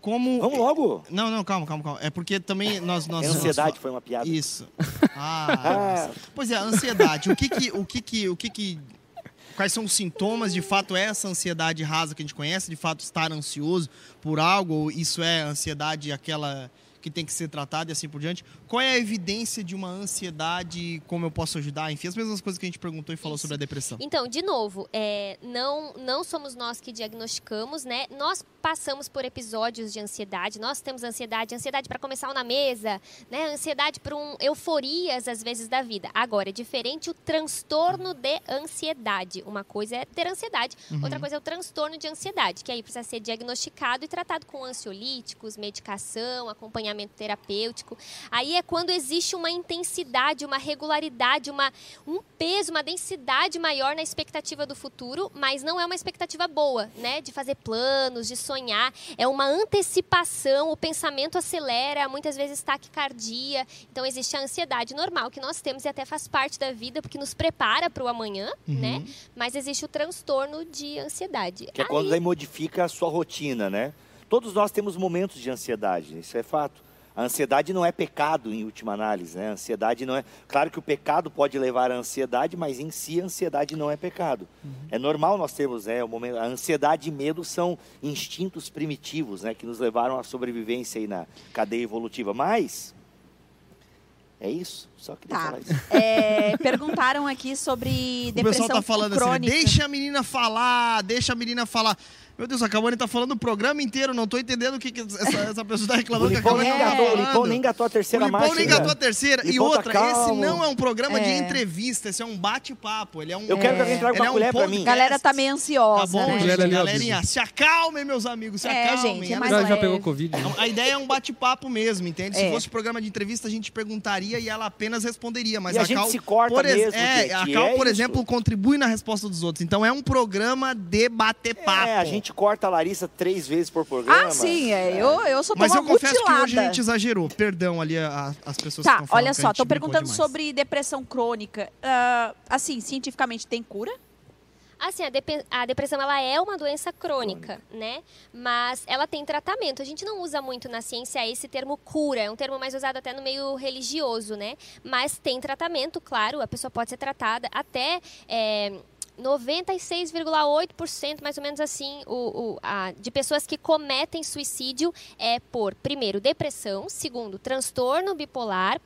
Como. Vamos logo! Não, não, calma, calma, calma. É porque também nós. nós É ansiedade foi uma piada. Isso. Ah, Ah. pois é, a ansiedade. O que que, o que que, o que que, quais são os sintomas? De fato, é essa ansiedade rasa que a gente conhece? De fato, estar ansioso por algo? Ou isso é ansiedade aquela que tem que ser tratada e assim por diante? Qual é a evidência de uma ansiedade? Como eu posso ajudar? Enfim, as mesmas coisas que a gente perguntou e falou Isso. sobre a depressão. Então, de novo, é, não, não somos nós que diagnosticamos, né? Nós passamos por episódios de ansiedade, nós temos ansiedade, ansiedade para começar na mesa, né? Ansiedade por um, euforias, às vezes, da vida. Agora, é diferente o transtorno de ansiedade. Uma coisa é ter ansiedade, outra coisa é o transtorno de ansiedade, que aí precisa ser diagnosticado e tratado com ansiolíticos, medicação, acompanhamento terapêutico. Aí é quando existe uma intensidade, uma regularidade, uma, um peso, uma densidade maior na expectativa do futuro, mas não é uma expectativa boa, né? De fazer planos, de sonhar. É uma antecipação, o pensamento acelera, muitas vezes taquicardia. Então existe a ansiedade normal que nós temos e até faz parte da vida, porque nos prepara para o amanhã, né? Mas existe o transtorno de ansiedade. Que é quando daí modifica a sua rotina, né? Todos nós temos momentos de ansiedade, isso é fato. A ansiedade não é pecado em última análise, né? A ansiedade não é. Claro que o pecado pode levar à ansiedade, mas em si a ansiedade não é pecado. É normal nós termos, né? O momento, a ansiedade e medo são instintos primitivos, né? Que nos levaram à sobrevivência aí na cadeia evolutiva. Mas é isso. Só queria Tá. falar isso. É, perguntaram aqui sobre O depressão pessoal tá falando assim, crônica. deixa a menina falar, deixa a menina falar. Meu Deus, a Cauane tá falando o programa inteiro, não tô entendendo o que, que essa, essa pessoa tá O reclamando que a Lipão nem tá o. Lipão nem engatou a O terceira Lipão marcha. nem ainda. engatou a terceira. E Lipão tá outra, esse calmo. não é um programa de É. entrevista, esse é um bate-papo. Ele é um. Eu quero que alguém traga ele uma é um colher pra mim. A galera tá meio ansiosa, Tá bom, né? Gente, galerinha. Se acalmem, meus amigos, se É, acalmem. gente, é Ela- mais Já, pegou Covid? né? A ideia é um bate-papo mesmo, entende? Se É. fosse programa de entrevista, a gente perguntaria e ela apenas responderia. Mas E a a, gente Cal, se corta por mesmo, é, a e Cal, é por exemplo, contribui na resposta dos outros. Então é um programa de bater papo. É, a gente gente corta a Larissa três vezes por programa. Ah, sim, é. Eu, eu sou Mas eu confesso mutilada. que hoje a gente exagerou. Perdão ali a- a- as pessoas que Tá, estão falando olha que só, estão perguntando demais. sobre depressão crônica. Ah, assim, cientificamente tem cura? Assim, a, depe- a depressão ela é uma doença crônica, né? Mas ela tem tratamento. A gente não usa muito na ciência esse termo cura, é um termo mais usado até no meio religioso, né? Mas tem tratamento, claro, a pessoa pode ser tratada até. é, 96,8%, mais ou menos assim, o, o- a- de pessoas que cometem suicídio é por, primeiro, depressão, segundo, transtorno bipolar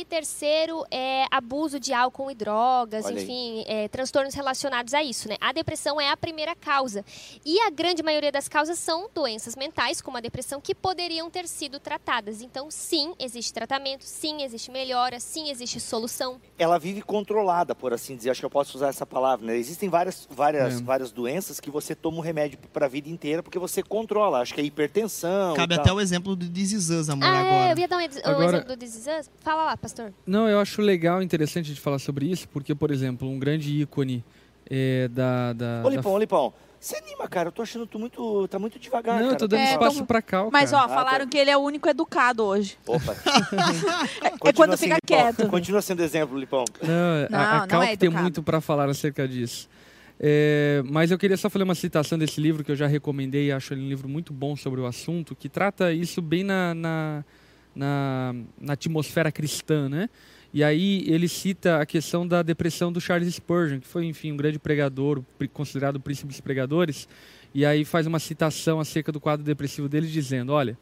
e terceiro, é abuso de álcool e drogas, Olha enfim, é, transtornos relacionados a isso, né? A depressão é a primeira causa. E a grande maioria das causas são doenças mentais, como a depressão, que poderiam ter sido tratadas. Então, sim, existe tratamento, sim, existe melhora, sim, existe solução. Ela vive controlada, por assim dizer. Acho que eu posso usar essa palavra, né? Existem várias, várias, É. várias doenças que você toma um remédio para a vida inteira porque você controla. Acho que é hipertensão. Cabe e até tal. o exemplo do This Is Us, amor, ah, é, agora. eu ia dar um, um Agora- exemplo do This Is Us. Fala lá, pastor. Não, eu acho legal, interessante de falar sobre isso, porque, por exemplo, um grande ícone é, da, da, Ô, da- Lipão, ô, Lipão. Você anima, cara. Eu tô achando tu muito. Tá muito devagar. Não, eu cara. tô dando É, espaço então- pra cá, Mas, ó. Ah, falaram tá. que ele é o único educado hoje. Opa. É Continua quando assim, fica Lipão. quieto. Continua sendo exemplo, Lipão. Não, Não, a, a Cal é tem muito para falar acerca disso. É, mas eu queria só fazer uma citação desse livro que eu já recomendei, acho ele um livro muito bom sobre o assunto, que trata isso bem na, na, na, na atmosfera cristã, né? E aí ele cita a questão da depressão do Charles Spurgeon, que foi, enfim, um grande pregador, considerado o príncipe dos pregadores, e aí faz uma citação acerca do quadro depressivo dele, dizendo, olha,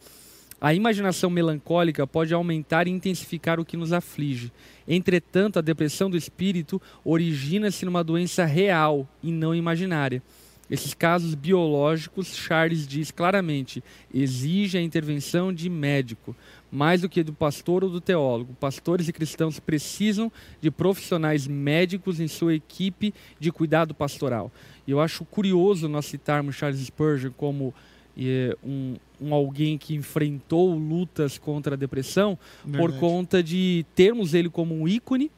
a imaginação melancólica pode aumentar e intensificar o que nos aflige. Entretanto, a depressão do espírito origina-se numa doença real e não imaginária. Esses casos biológicos, Charles diz claramente, exigem a intervenção de médico, mais do que do pastor ou do teólogo. Pastores e cristãos precisam de profissionais médicos em sua equipe de cuidado pastoral. E eu acho curioso nós citarmos Charles Spurgeon como eh, um, um alguém que enfrentou lutas contra a depressão, por Verdade. conta de termos ele como um ícone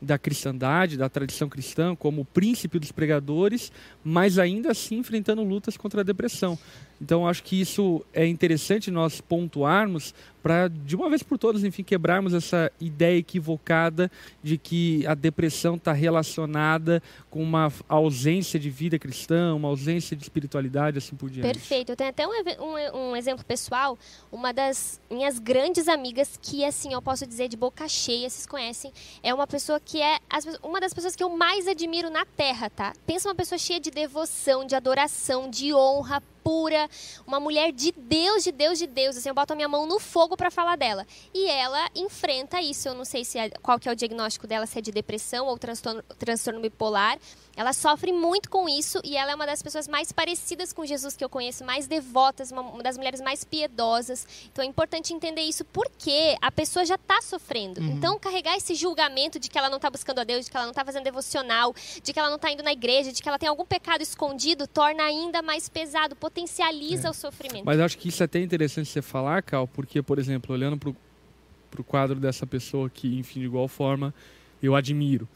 da cristandade, da tradição cristã, como o príncipe dos pregadores, mas ainda assim enfrentando lutas contra a depressão. Então acho que isso é interessante nós pontuarmos para de uma vez por todas, enfim, quebrarmos essa ideia equivocada de que a depressão está relacionada com uma ausência de vida cristã, uma ausência de espiritualidade, assim por diante. Perfeito. Eu tenho até um, um- um exemplo pessoal. Uma das minhas grandes amigas, que assim, eu posso dizer de boca cheia, vocês conhecem, é uma pessoa que é as uma das pessoas que eu mais admiro na Terra, tá? Pensa uma pessoa cheia de devoção, de adoração, de honra pura, uma mulher de Deus, de Deus, de Deus. Assim, eu boto a minha mão no fogo para falar dela. E ela enfrenta isso. Eu não sei se é- qual que é o diagnóstico dela, se é de depressão ou transtorno, transtorno bipolar. Ela sofre muito com isso e ela é uma das pessoas mais parecidas com Jesus que eu conheço, mais devotas, uma, das mulheres mais piedosas. Então é importante entender isso porque a pessoa já está sofrendo. Então carregar esse julgamento de que ela não está buscando a Deus, de que ela não está fazendo devocional, de que ela não está indo na igreja, de que ela tem algum pecado escondido, torna ainda mais pesado, potencializa o sofrimento. Mas acho que isso é até interessante você falar, Cal, porque, por exemplo, olhando para o quadro dessa pessoa que, enfim, de igual forma, eu admiro.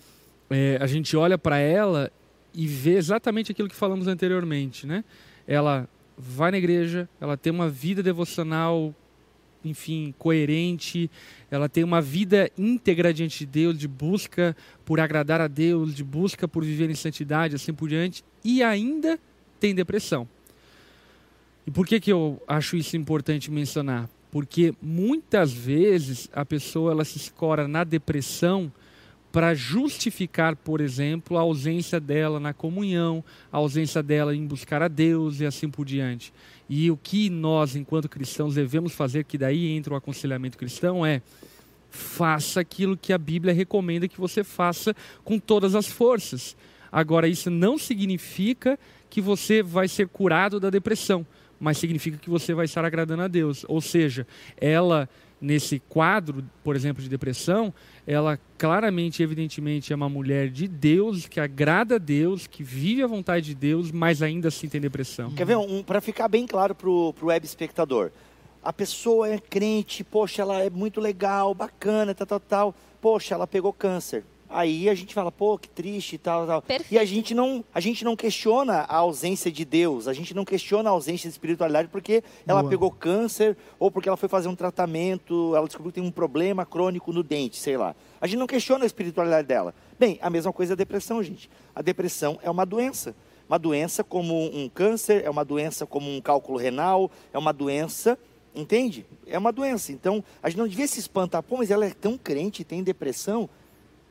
É, a gente olha para ela e vê exatamente aquilo que falamos anteriormente, né? Ela vai na igreja, ela tem uma vida devocional, enfim, coerente, ela tem uma vida íntegra diante de Deus, de busca por agradar a Deus, de busca por viver em santidade, assim por diante, e ainda tem depressão. E por que, que eu acho isso importante mencionar? Porque muitas vezes a pessoa ela se escora na depressão para justificar, por exemplo, a ausência dela na comunhão, a ausência dela em buscar a Deus e assim por diante. E o que nós, enquanto cristãos, devemos fazer, que daí entra o aconselhamento cristão, é faça aquilo que a Bíblia recomenda que você faça com todas as forças. Agora, isso não significa que você vai ser curado da depressão, mas significa que você vai estar agradando a Deus. Ou seja, ela, nesse quadro, por exemplo, de depressão, ela claramente, evidentemente, é uma mulher de Deus, que agrada a Deus, que vive a vontade de Deus, mas ainda assim tem depressão. Quer ver? Um, para ficar bem claro pro, pro web espectador. A pessoa é crente, poxa, ela é muito legal, bacana, tal, tal, tal. Poxa, ela pegou câncer. Aí a gente fala, pô, que triste e tal, tal. Perfeito. E a gente não, a gente não questiona a ausência de Deus, a gente não questiona a ausência de espiritualidade porque ela Boa. pegou câncer ou porque ela foi fazer um tratamento, ela descobriu que tem um problema crônico no dente, sei lá. A gente não questiona a espiritualidade dela. Bem, a mesma coisa é a depressão, gente. A depressão é uma doença. Uma doença como um câncer, é uma doença como um cálculo renal, é uma doença, entende? É uma doença. Então, a gente não devia se espantar, pô, mas ela é tão crente, tem depressão.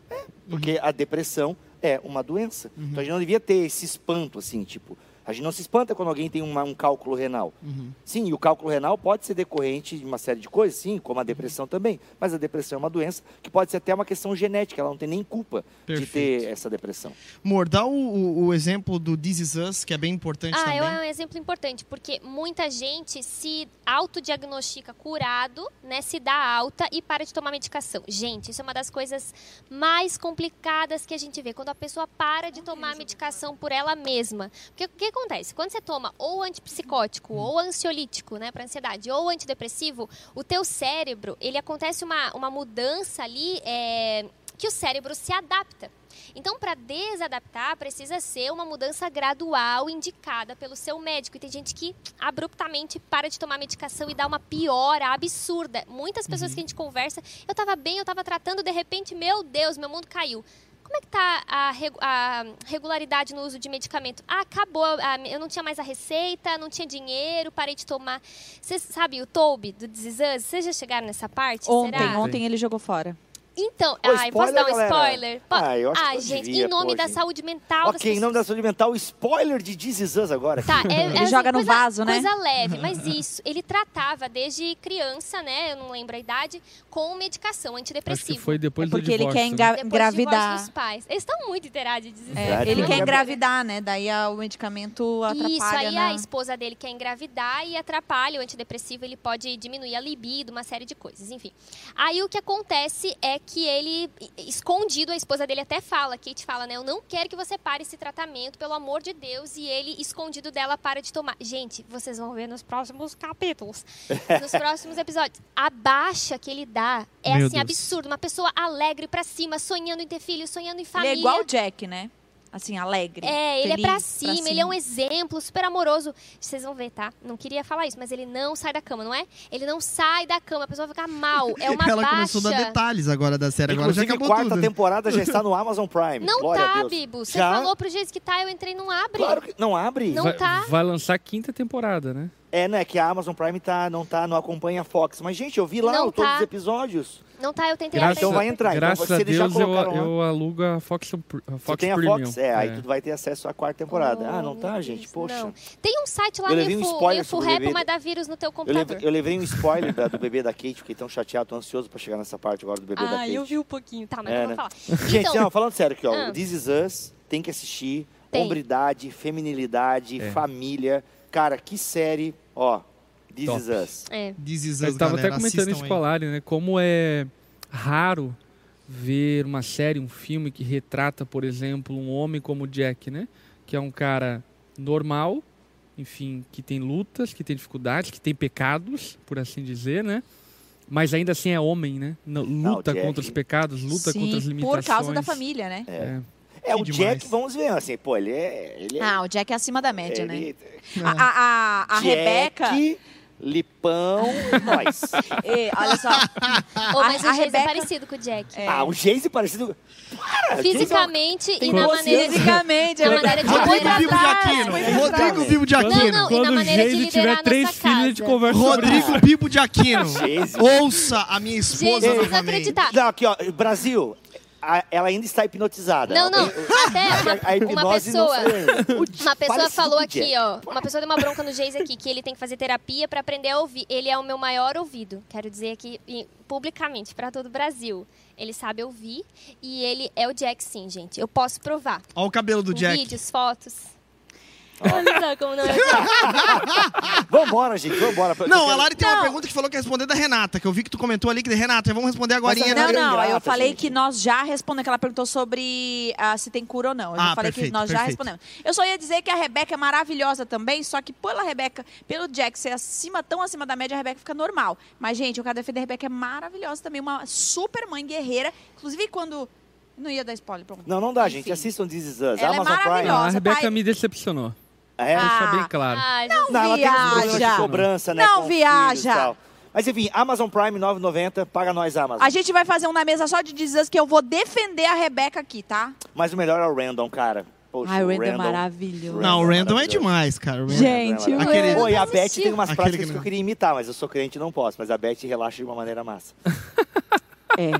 É, porque a depressão é uma doença. Então a gente não devia ter esse espanto, assim, tipo. A gente não se espanta quando alguém tem uma- um cálculo renal. Uhum. Sim, e o cálculo renal pode ser decorrente de uma série de coisas, sim, como a depressão também. Mas a depressão é uma doença que pode ser até uma questão genética, ela não tem nem culpa de Perfeito. ter essa depressão. Amor, dá o, o- o exemplo do This Is Us, que é bem importante Ah, também. é um exemplo importante, porque muita gente se autodiagnostica curado, né? Se dá alta e para de tomar medicação. Gente, isso é uma das coisas mais complicadas que a gente vê. Quando a pessoa para de tomar medicação por ela mesma. Porque o que acontece? Quando você toma ou antipsicótico, ou ansiolítico, né, para ansiedade, ou antidepressivo, o teu cérebro, ele acontece uma, uma mudança ali é, que o cérebro se adapta. Então, para desadaptar, precisa ser uma mudança gradual indicada pelo seu médico. E tem gente que abruptamente para de tomar medicação e dá uma piora absurda. Muitas pessoas que a gente conversa, eu estava bem, eu estava tratando, de repente, meu Deus, meu mundo caiu. Como é que tá a, a regularidade no uso de medicamento? Ah, acabou, eu não tinha mais a receita, não tinha dinheiro, parei de tomar. Você sabe o Toby do Us? Vocês já chegaram nessa parte? Ontem, Será? ontem ele jogou fora. Então, ai, posso dar um spoiler, galera? spoiler? Po- Ah, eu acho que eu gente, devia, em nome pô, da gente. saúde mental ok, em nome da saúde mental, spoiler de This Is Us agora. Tá, é, é Ele assim, joga no coisa, vaso, né? Coisa leve, mas isso. Ele tratava desde criança, né? Eu não lembro a idade, com medicação Acho antidepressiva. que foi depois É porque do ele divórcio. quer né? enga- Depois do engravidar. pais. Eles estão muito inteirados de. É, ele né? quer engravidar, né? Daí a- o medicamento atrapalha Isso, aí na... a esposa dele quer engravidar e atrapalha o antidepressivo, ele pode diminuir a libido, uma série de coisas, enfim. Aí o que acontece é que ele, escondido, a esposa dele até fala, Kate fala, né, eu não quero que você pare esse tratamento, pelo amor de Deus, e ele, escondido dela, para de tomar. Gente, vocês vão ver nos próximos capítulos, nos próximos episódios. A baixa que ele dá é, Meu assim, Deus. absurdo. Uma pessoa alegre pra cima, sonhando em ter filhos, sonhando em Ele família. é igual o Jack, né? Assim, alegre. É, ele é feliz, pra cima, ele é um exemplo super amoroso. Vocês vão ver, tá? Não queria falar isso, mas ele não sai da cama, não é? Ele não sai da cama, a pessoa vai ficar mal. É uma Ela baixa. começou a dar detalhes agora da série. Agora já Inclusive, acabou quarta tudo. temporada já está no Amazon Prime. Não Glória tá. Bibo. Você Já? falou pro jeito que tá, eu entrei não abre. Claro que não abre. Não vai, tá. vai lançar a quinta temporada, né? É, né? Que a Amazon Prime tá, não tá, não acompanha a Fox. Mas, gente, eu vi lá Não todos tá. os episódios. Não tá, eu tentei Graças, então vai entrar. Então, graças se a Deus eu, eu alugo a Fox, a Você Fox tem a Premium. Fox? É, aí É. tu vai ter acesso à quarta temporada. ah, não Oh, tá, gente? Deus, Poxa. não. Tem um site lá Eu levei meio um full, spoiler rap, mas da- dá vírus no teu Eu computador. levei, eu levei um spoiler da- do bebê da Kate, fiquei tão chateado, tão ansioso pra chegar nessa parte agora do bebê da Ah, Kate. eu vi um pouquinho. Tá, mas É, não né? vou falar. Gente, Então, não, falando sério aqui, ó. Ah. This Is Us tem que assistir. Tem. Hombridade, feminilidade, É. família. Cara, que série, ó. This Top. Is Us. é. This Is Us, Eu estava até galera, comentando assistam isso com a Lari, né? Como é raro ver uma série, um filme que retrata, por exemplo, um homem como o Jack, né? Que é um cara normal, enfim, que tem lutas, que tem dificuldades, que tem pecados, por assim dizer, né? Mas ainda assim é homem, né? Não- Luta Jack- contra os pecados, luta Sim, contra as limitações. por causa da família, né? É. É, o Que Jack, demais. vamos ver, assim, pô, ele é. Ele é Ah, o Jack é acima da média, né? ele- A, a, a, a Jack, Rebeca... Lipão, nós. Ê, olha só. Ô, mas a o Geis Rebeca- é parecido com o Jack. É. Ah, o Jace parecido. Para, Fisicamente e tem na maneira. Fisicamente, Na é maneira de verdade. Rodrigo. Vivo de Aquino. Rodrigo Vivo de Não, Aquino. não, e na Quando o maneira de Geise tiver a três filhos, a gente conversa sobre Rodrigo Bibo de Aquino. Geise. Ouça a minha Gente, esposa precisa novamente. acreditar. Não, aqui, ó, Brasil. A- ela ainda está hipnotizada. Não, não. Até uma, uma pessoa. Uma pessoa falou aqui, Jack. ó. Uma pessoa deu uma bronca no Geis aqui, que ele tem que fazer terapia pra aprender a ouvir. Ele é o meu maior ouvido. Quero dizer aqui publicamente pra todo o Brasil. Ele sabe ouvir e ele é o Jack, sim, gente. Eu posso provar. Olha o cabelo do Com Jack. vídeos, fotos. Olha só como não é o. Vambora, gente, vambora. Eu Não, quero- a Lari tem uma Não. pergunta que falou que ia responder da Renata, que eu vi que tu comentou ali que Renata, vamos responder agora. Mas a Não, Renata é não, eu falei gente. que nós já respondemos, que ela perguntou sobre ah, se tem cura ou não. Eu Ah, falei que perfeito, nós já perfeito. respondemos. Eu só ia dizer que a Rebeca é maravilhosa também, só que pela Rebeca, pelo Jack ser acima, tão acima da média, a Rebeca fica normal. Mas, gente, eu quero defender a Rebeca é maravilhosa também, uma super mãe guerreira. Inclusive, quando Não ia dar spoiler, pronto. Não, não dá, Enfim. gente. Assistam This Is Us. Ela é Amazon Prime. maravilhosa. A Rebeca pai- me decepcionou. É? Ah, Deixar bem claro. Ai, Não, Não, viaja. cobrança, né? Não e viaja. tal. Mas enfim, Amazon Prime 9,90. Paga nós, Amazon. A gente vai fazer um na mesa só de dizer que eu vou defender a Rebeca aqui, tá? Mas o melhor é o Random, cara. Poxa, Ai, o Random é maravilhoso. Não, o Random é maravilhoso. demais, cara. O Random- Gente, o Aquele- Random- Pô, e a não Beth tem umas Aquele práticas que que eu queria imitar, mas eu sou crente e não posso. Mas a Beth relaxa de uma maneira massa. É.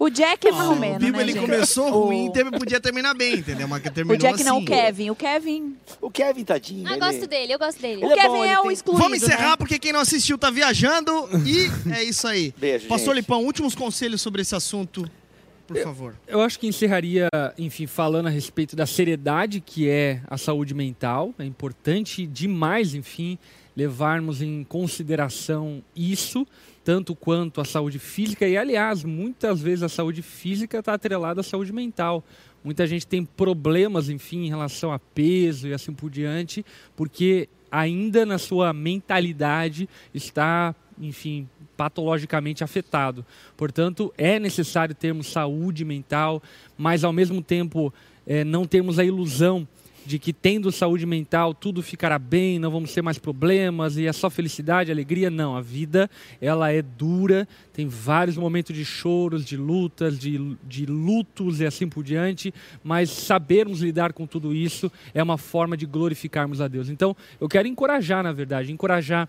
O Jack é mais ou o menos, Bibo né, ele gente? começou O- ruim, teve, podia terminar bem, entendeu? Mas que terminou O Jack não, assim. o Kevin. O Kevin. O Kevin, tadinho. Ah, ele- gosto dele, eu gosto dele. O Ele é Kevin bom, é, o tem- excluído, Vamos encerrar, né? porque quem não assistiu tá viajando. E é isso aí. Beijo, Pastor gente. Lipão, últimos conselhos sobre esse assunto, por favor. Eu acho que encerraria, enfim, falando a respeito da seriedade que é a saúde mental. É importante demais, enfim, levarmos em consideração isso, tanto quanto a saúde física. E, aliás, muitas vezes a saúde física está atrelada à saúde mental. Muita gente tem problemas, enfim, em relação a peso e assim por diante, porque ainda na sua mentalidade está, enfim, patologicamente afetado. Portanto, é necessário termos saúde mental, mas ao mesmo tempo eh, não termos a ilusão de que tendo saúde mental tudo ficará bem, não vamos ter mais problemas e é só felicidade, alegria. Não, a vida ela é dura, tem vários momentos de choros, de lutas, de, de lutos e assim por diante, mas sabermos lidar com tudo isso é uma forma de glorificarmos a Deus. Então, eu quero encorajar, na verdade, encorajar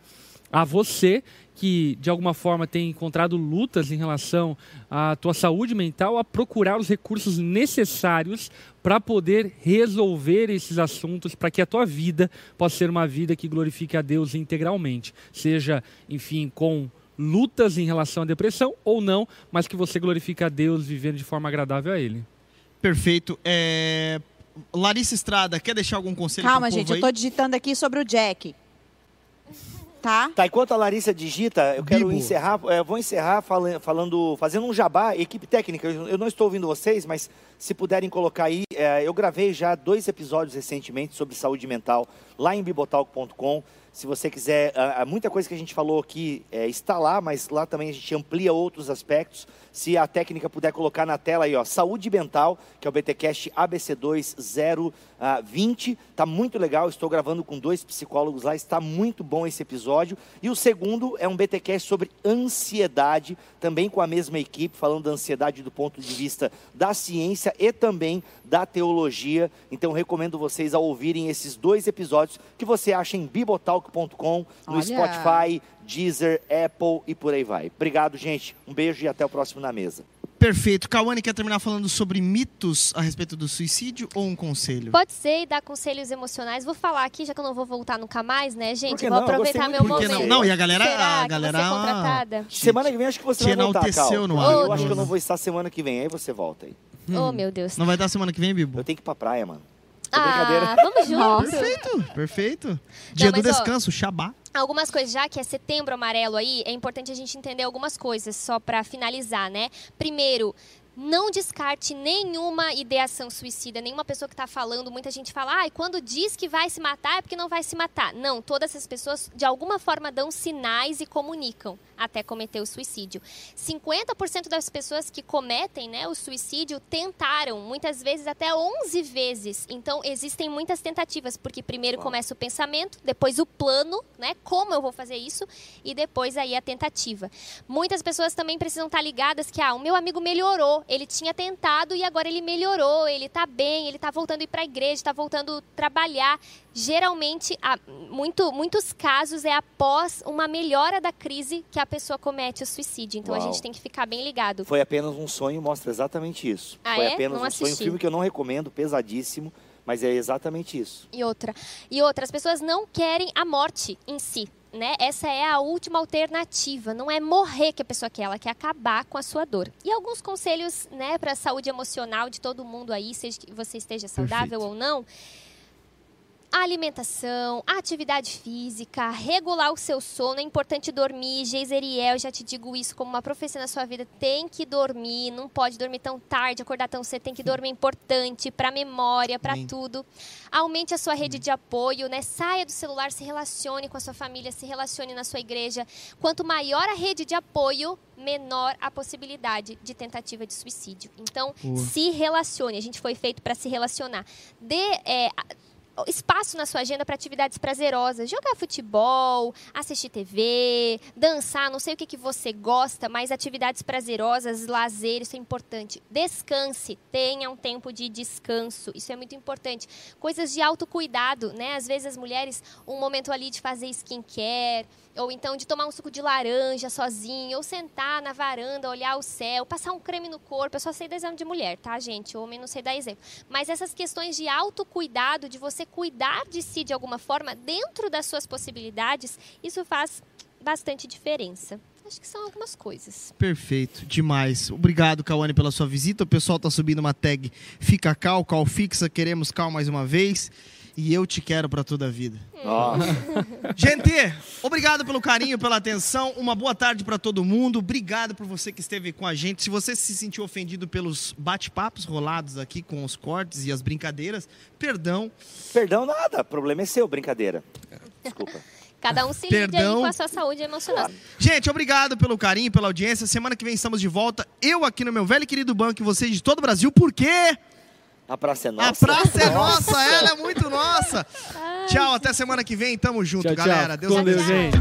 a você que de alguma forma tem encontrado lutas em relação à tua saúde mental a procurar os recursos necessários para poder resolver esses assuntos para que a tua vida possa ser uma vida que glorifique a Deus integralmente, seja, enfim, com lutas em relação à depressão ou não, mas que você glorifique a Deus vivendo de forma agradável a ele. Perfeito. É, Larissa Estrada, quer deixar algum conselho Calma, gente, eu tô digitando aqui sobre o Jack. Tá? Tá, enquanto a Larissa digita, eu quero Bibo. encerrar, é, vou encerrar fala- falando, fazendo um jabá, equipe técnica, eu eu não estou ouvindo vocês, mas se puderem colocar aí, é, eu gravei já dois episódios recentemente sobre saúde mental lá em bibotalk.com. Se você quiser, ah, ah, muita coisa que a gente falou aqui é, está lá, mas lá também a gente amplia outros aspectos. Se a técnica puder colocar na tela aí, ó, saúde mental, que é o BTcast ABC2020, tá muito legal. Estou gravando com dois psicólogos lá, está muito bom esse episódio. E o segundo é um BTcast sobre ansiedade, também com a mesma equipe, falando da ansiedade do ponto de vista da ciência e também da teologia. Então recomendo vocês a ouvirem esses dois episódios que você acha em bibotalk.com, no Olha. Spotify, Deezer, Apple e por aí vai. Obrigado, gente. Um beijo e até o próximo na mesa. Perfeito. Cauane quer terminar falando sobre mitos a respeito do suicídio ou um conselho? Pode ser e dar conselhos emocionais. Vou falar aqui, já que eu não vou voltar nunca mais, né, gente? Vou não? Aproveitar meu momento. não? Não, e a galera. Será a galera que contratada? Semana que vem acho que você Te vai voltar, Cal. no ar. Eu acho que eu não vou estar semana que vem, aí você volta aí. Oh, meu Deus. Não vai dar semana que vem, Bibo? Eu tenho que ir pra praia, mano. É. Ah, vamos junto. Nossa. Perfeito, perfeito. Dia do mas, ó, descanso, Shabá. Algumas coisas, já que é setembro amarelo aí, é importante a gente entender algumas coisas, só para finalizar, né? Primeiro, não descarte nenhuma ideação suicida, nenhuma pessoa que está falando. Muita gente fala, ah, quando diz que vai se matar é porque não vai se matar. Não, todas essas pessoas de alguma forma dão sinais e comunicam até cometer o suicídio. 50% das pessoas que cometem né, o suicídio tentaram, muitas vezes até 11 vezes. Então, existem muitas tentativas, porque primeiro Uau. começa o pensamento, depois o plano, né? Como eu vou fazer isso, e depois aí a tentativa. Muitas pessoas também precisam estar ligadas que, ah, o meu amigo melhorou, ele tinha tentado e agora ele melhorou, ele tá bem, ele tá voltando a ir pra igreja, tá voltando a trabalhar. Geralmente, há muito, muitos casos é após uma melhora da crise que a pessoa comete o suicídio. Então a Uau. gente tem que ficar bem ligado. Foi apenas um sonho, mostra exatamente isso. Ah, Foi é? apenas Não um sonho, um assisti. filme que eu não recomendo, pesadíssimo, mas é exatamente isso. E outra. E outra, as pessoas não querem a morte em si. Né? Essa é a última alternativa. Não é morrer que a pessoa quer, ela quer acabar com a sua dor. E alguns conselhos né, para a saúde emocional de todo mundo aí, seja que você esteja saudável Perfeito. ou não. Alimentação, atividade física, regular o seu sono. É importante dormir. Geiseriel, já te digo isso como uma professora na sua vida. Tem que dormir. Não pode dormir tão tarde, acordar tão cedo. Tem que dormir. É importante para memória, para tudo. Aumente a sua rede de apoio, né? Saia do celular, se relacione com a sua família, se relacione na sua igreja. Quanto maior a rede de apoio, menor a possibilidade de tentativa de suicídio. Então, se relacione. A gente foi feito para se relacionar. Dê. É, espaço na sua agenda para atividades prazerosas. Jogar futebol, assistir TV, dançar, não sei o que, que você gosta, mas atividades prazerosas, lazer, isso é importante. Descanse, tenha um tempo de descanso, isso é muito importante. Coisas de autocuidado, né? Às vezes as mulheres, um momento ali de fazer skincare, ou então de tomar um suco de laranja sozinho, ou sentar na varanda, olhar o céu, passar um creme no corpo. Eu só sei dar exemplo de mulher, tá, gente? Homem não sei dar exemplo. Mas essas questões de autocuidado, de você cuidar de si de alguma forma, dentro das suas possibilidades, isso faz bastante diferença. Acho que são algumas coisas. Perfeito, demais. Obrigado, Cauane, pela sua visita. O pessoal tá subindo uma tag Fica Cal, Cal Fixa. Queremos Cal mais uma vez e eu te quero para toda a vida. Nossa. Gente, obrigado pelo carinho, pela atenção. Uma boa tarde para todo mundo. Obrigado por você que esteve com a gente. Se você se sentiu ofendido pelos bate-papos rolados aqui com os cortes e as brincadeiras, perdão. Perdão nada, o problema é seu, brincadeira. Desculpa. Cada um se lide aí com a sua saúde emocional. Gente, obrigado pelo carinho, pela audiência. Semana que vem estamos de volta. Eu aqui no meu velho e querido banco e vocês de todo o Brasil. Por quê? A praça é nossa. A praça é nossa, ela é muito nossa. Ai, Tchau, até semana que vem. Tamo junto, tchau, galera. Deus abençoe.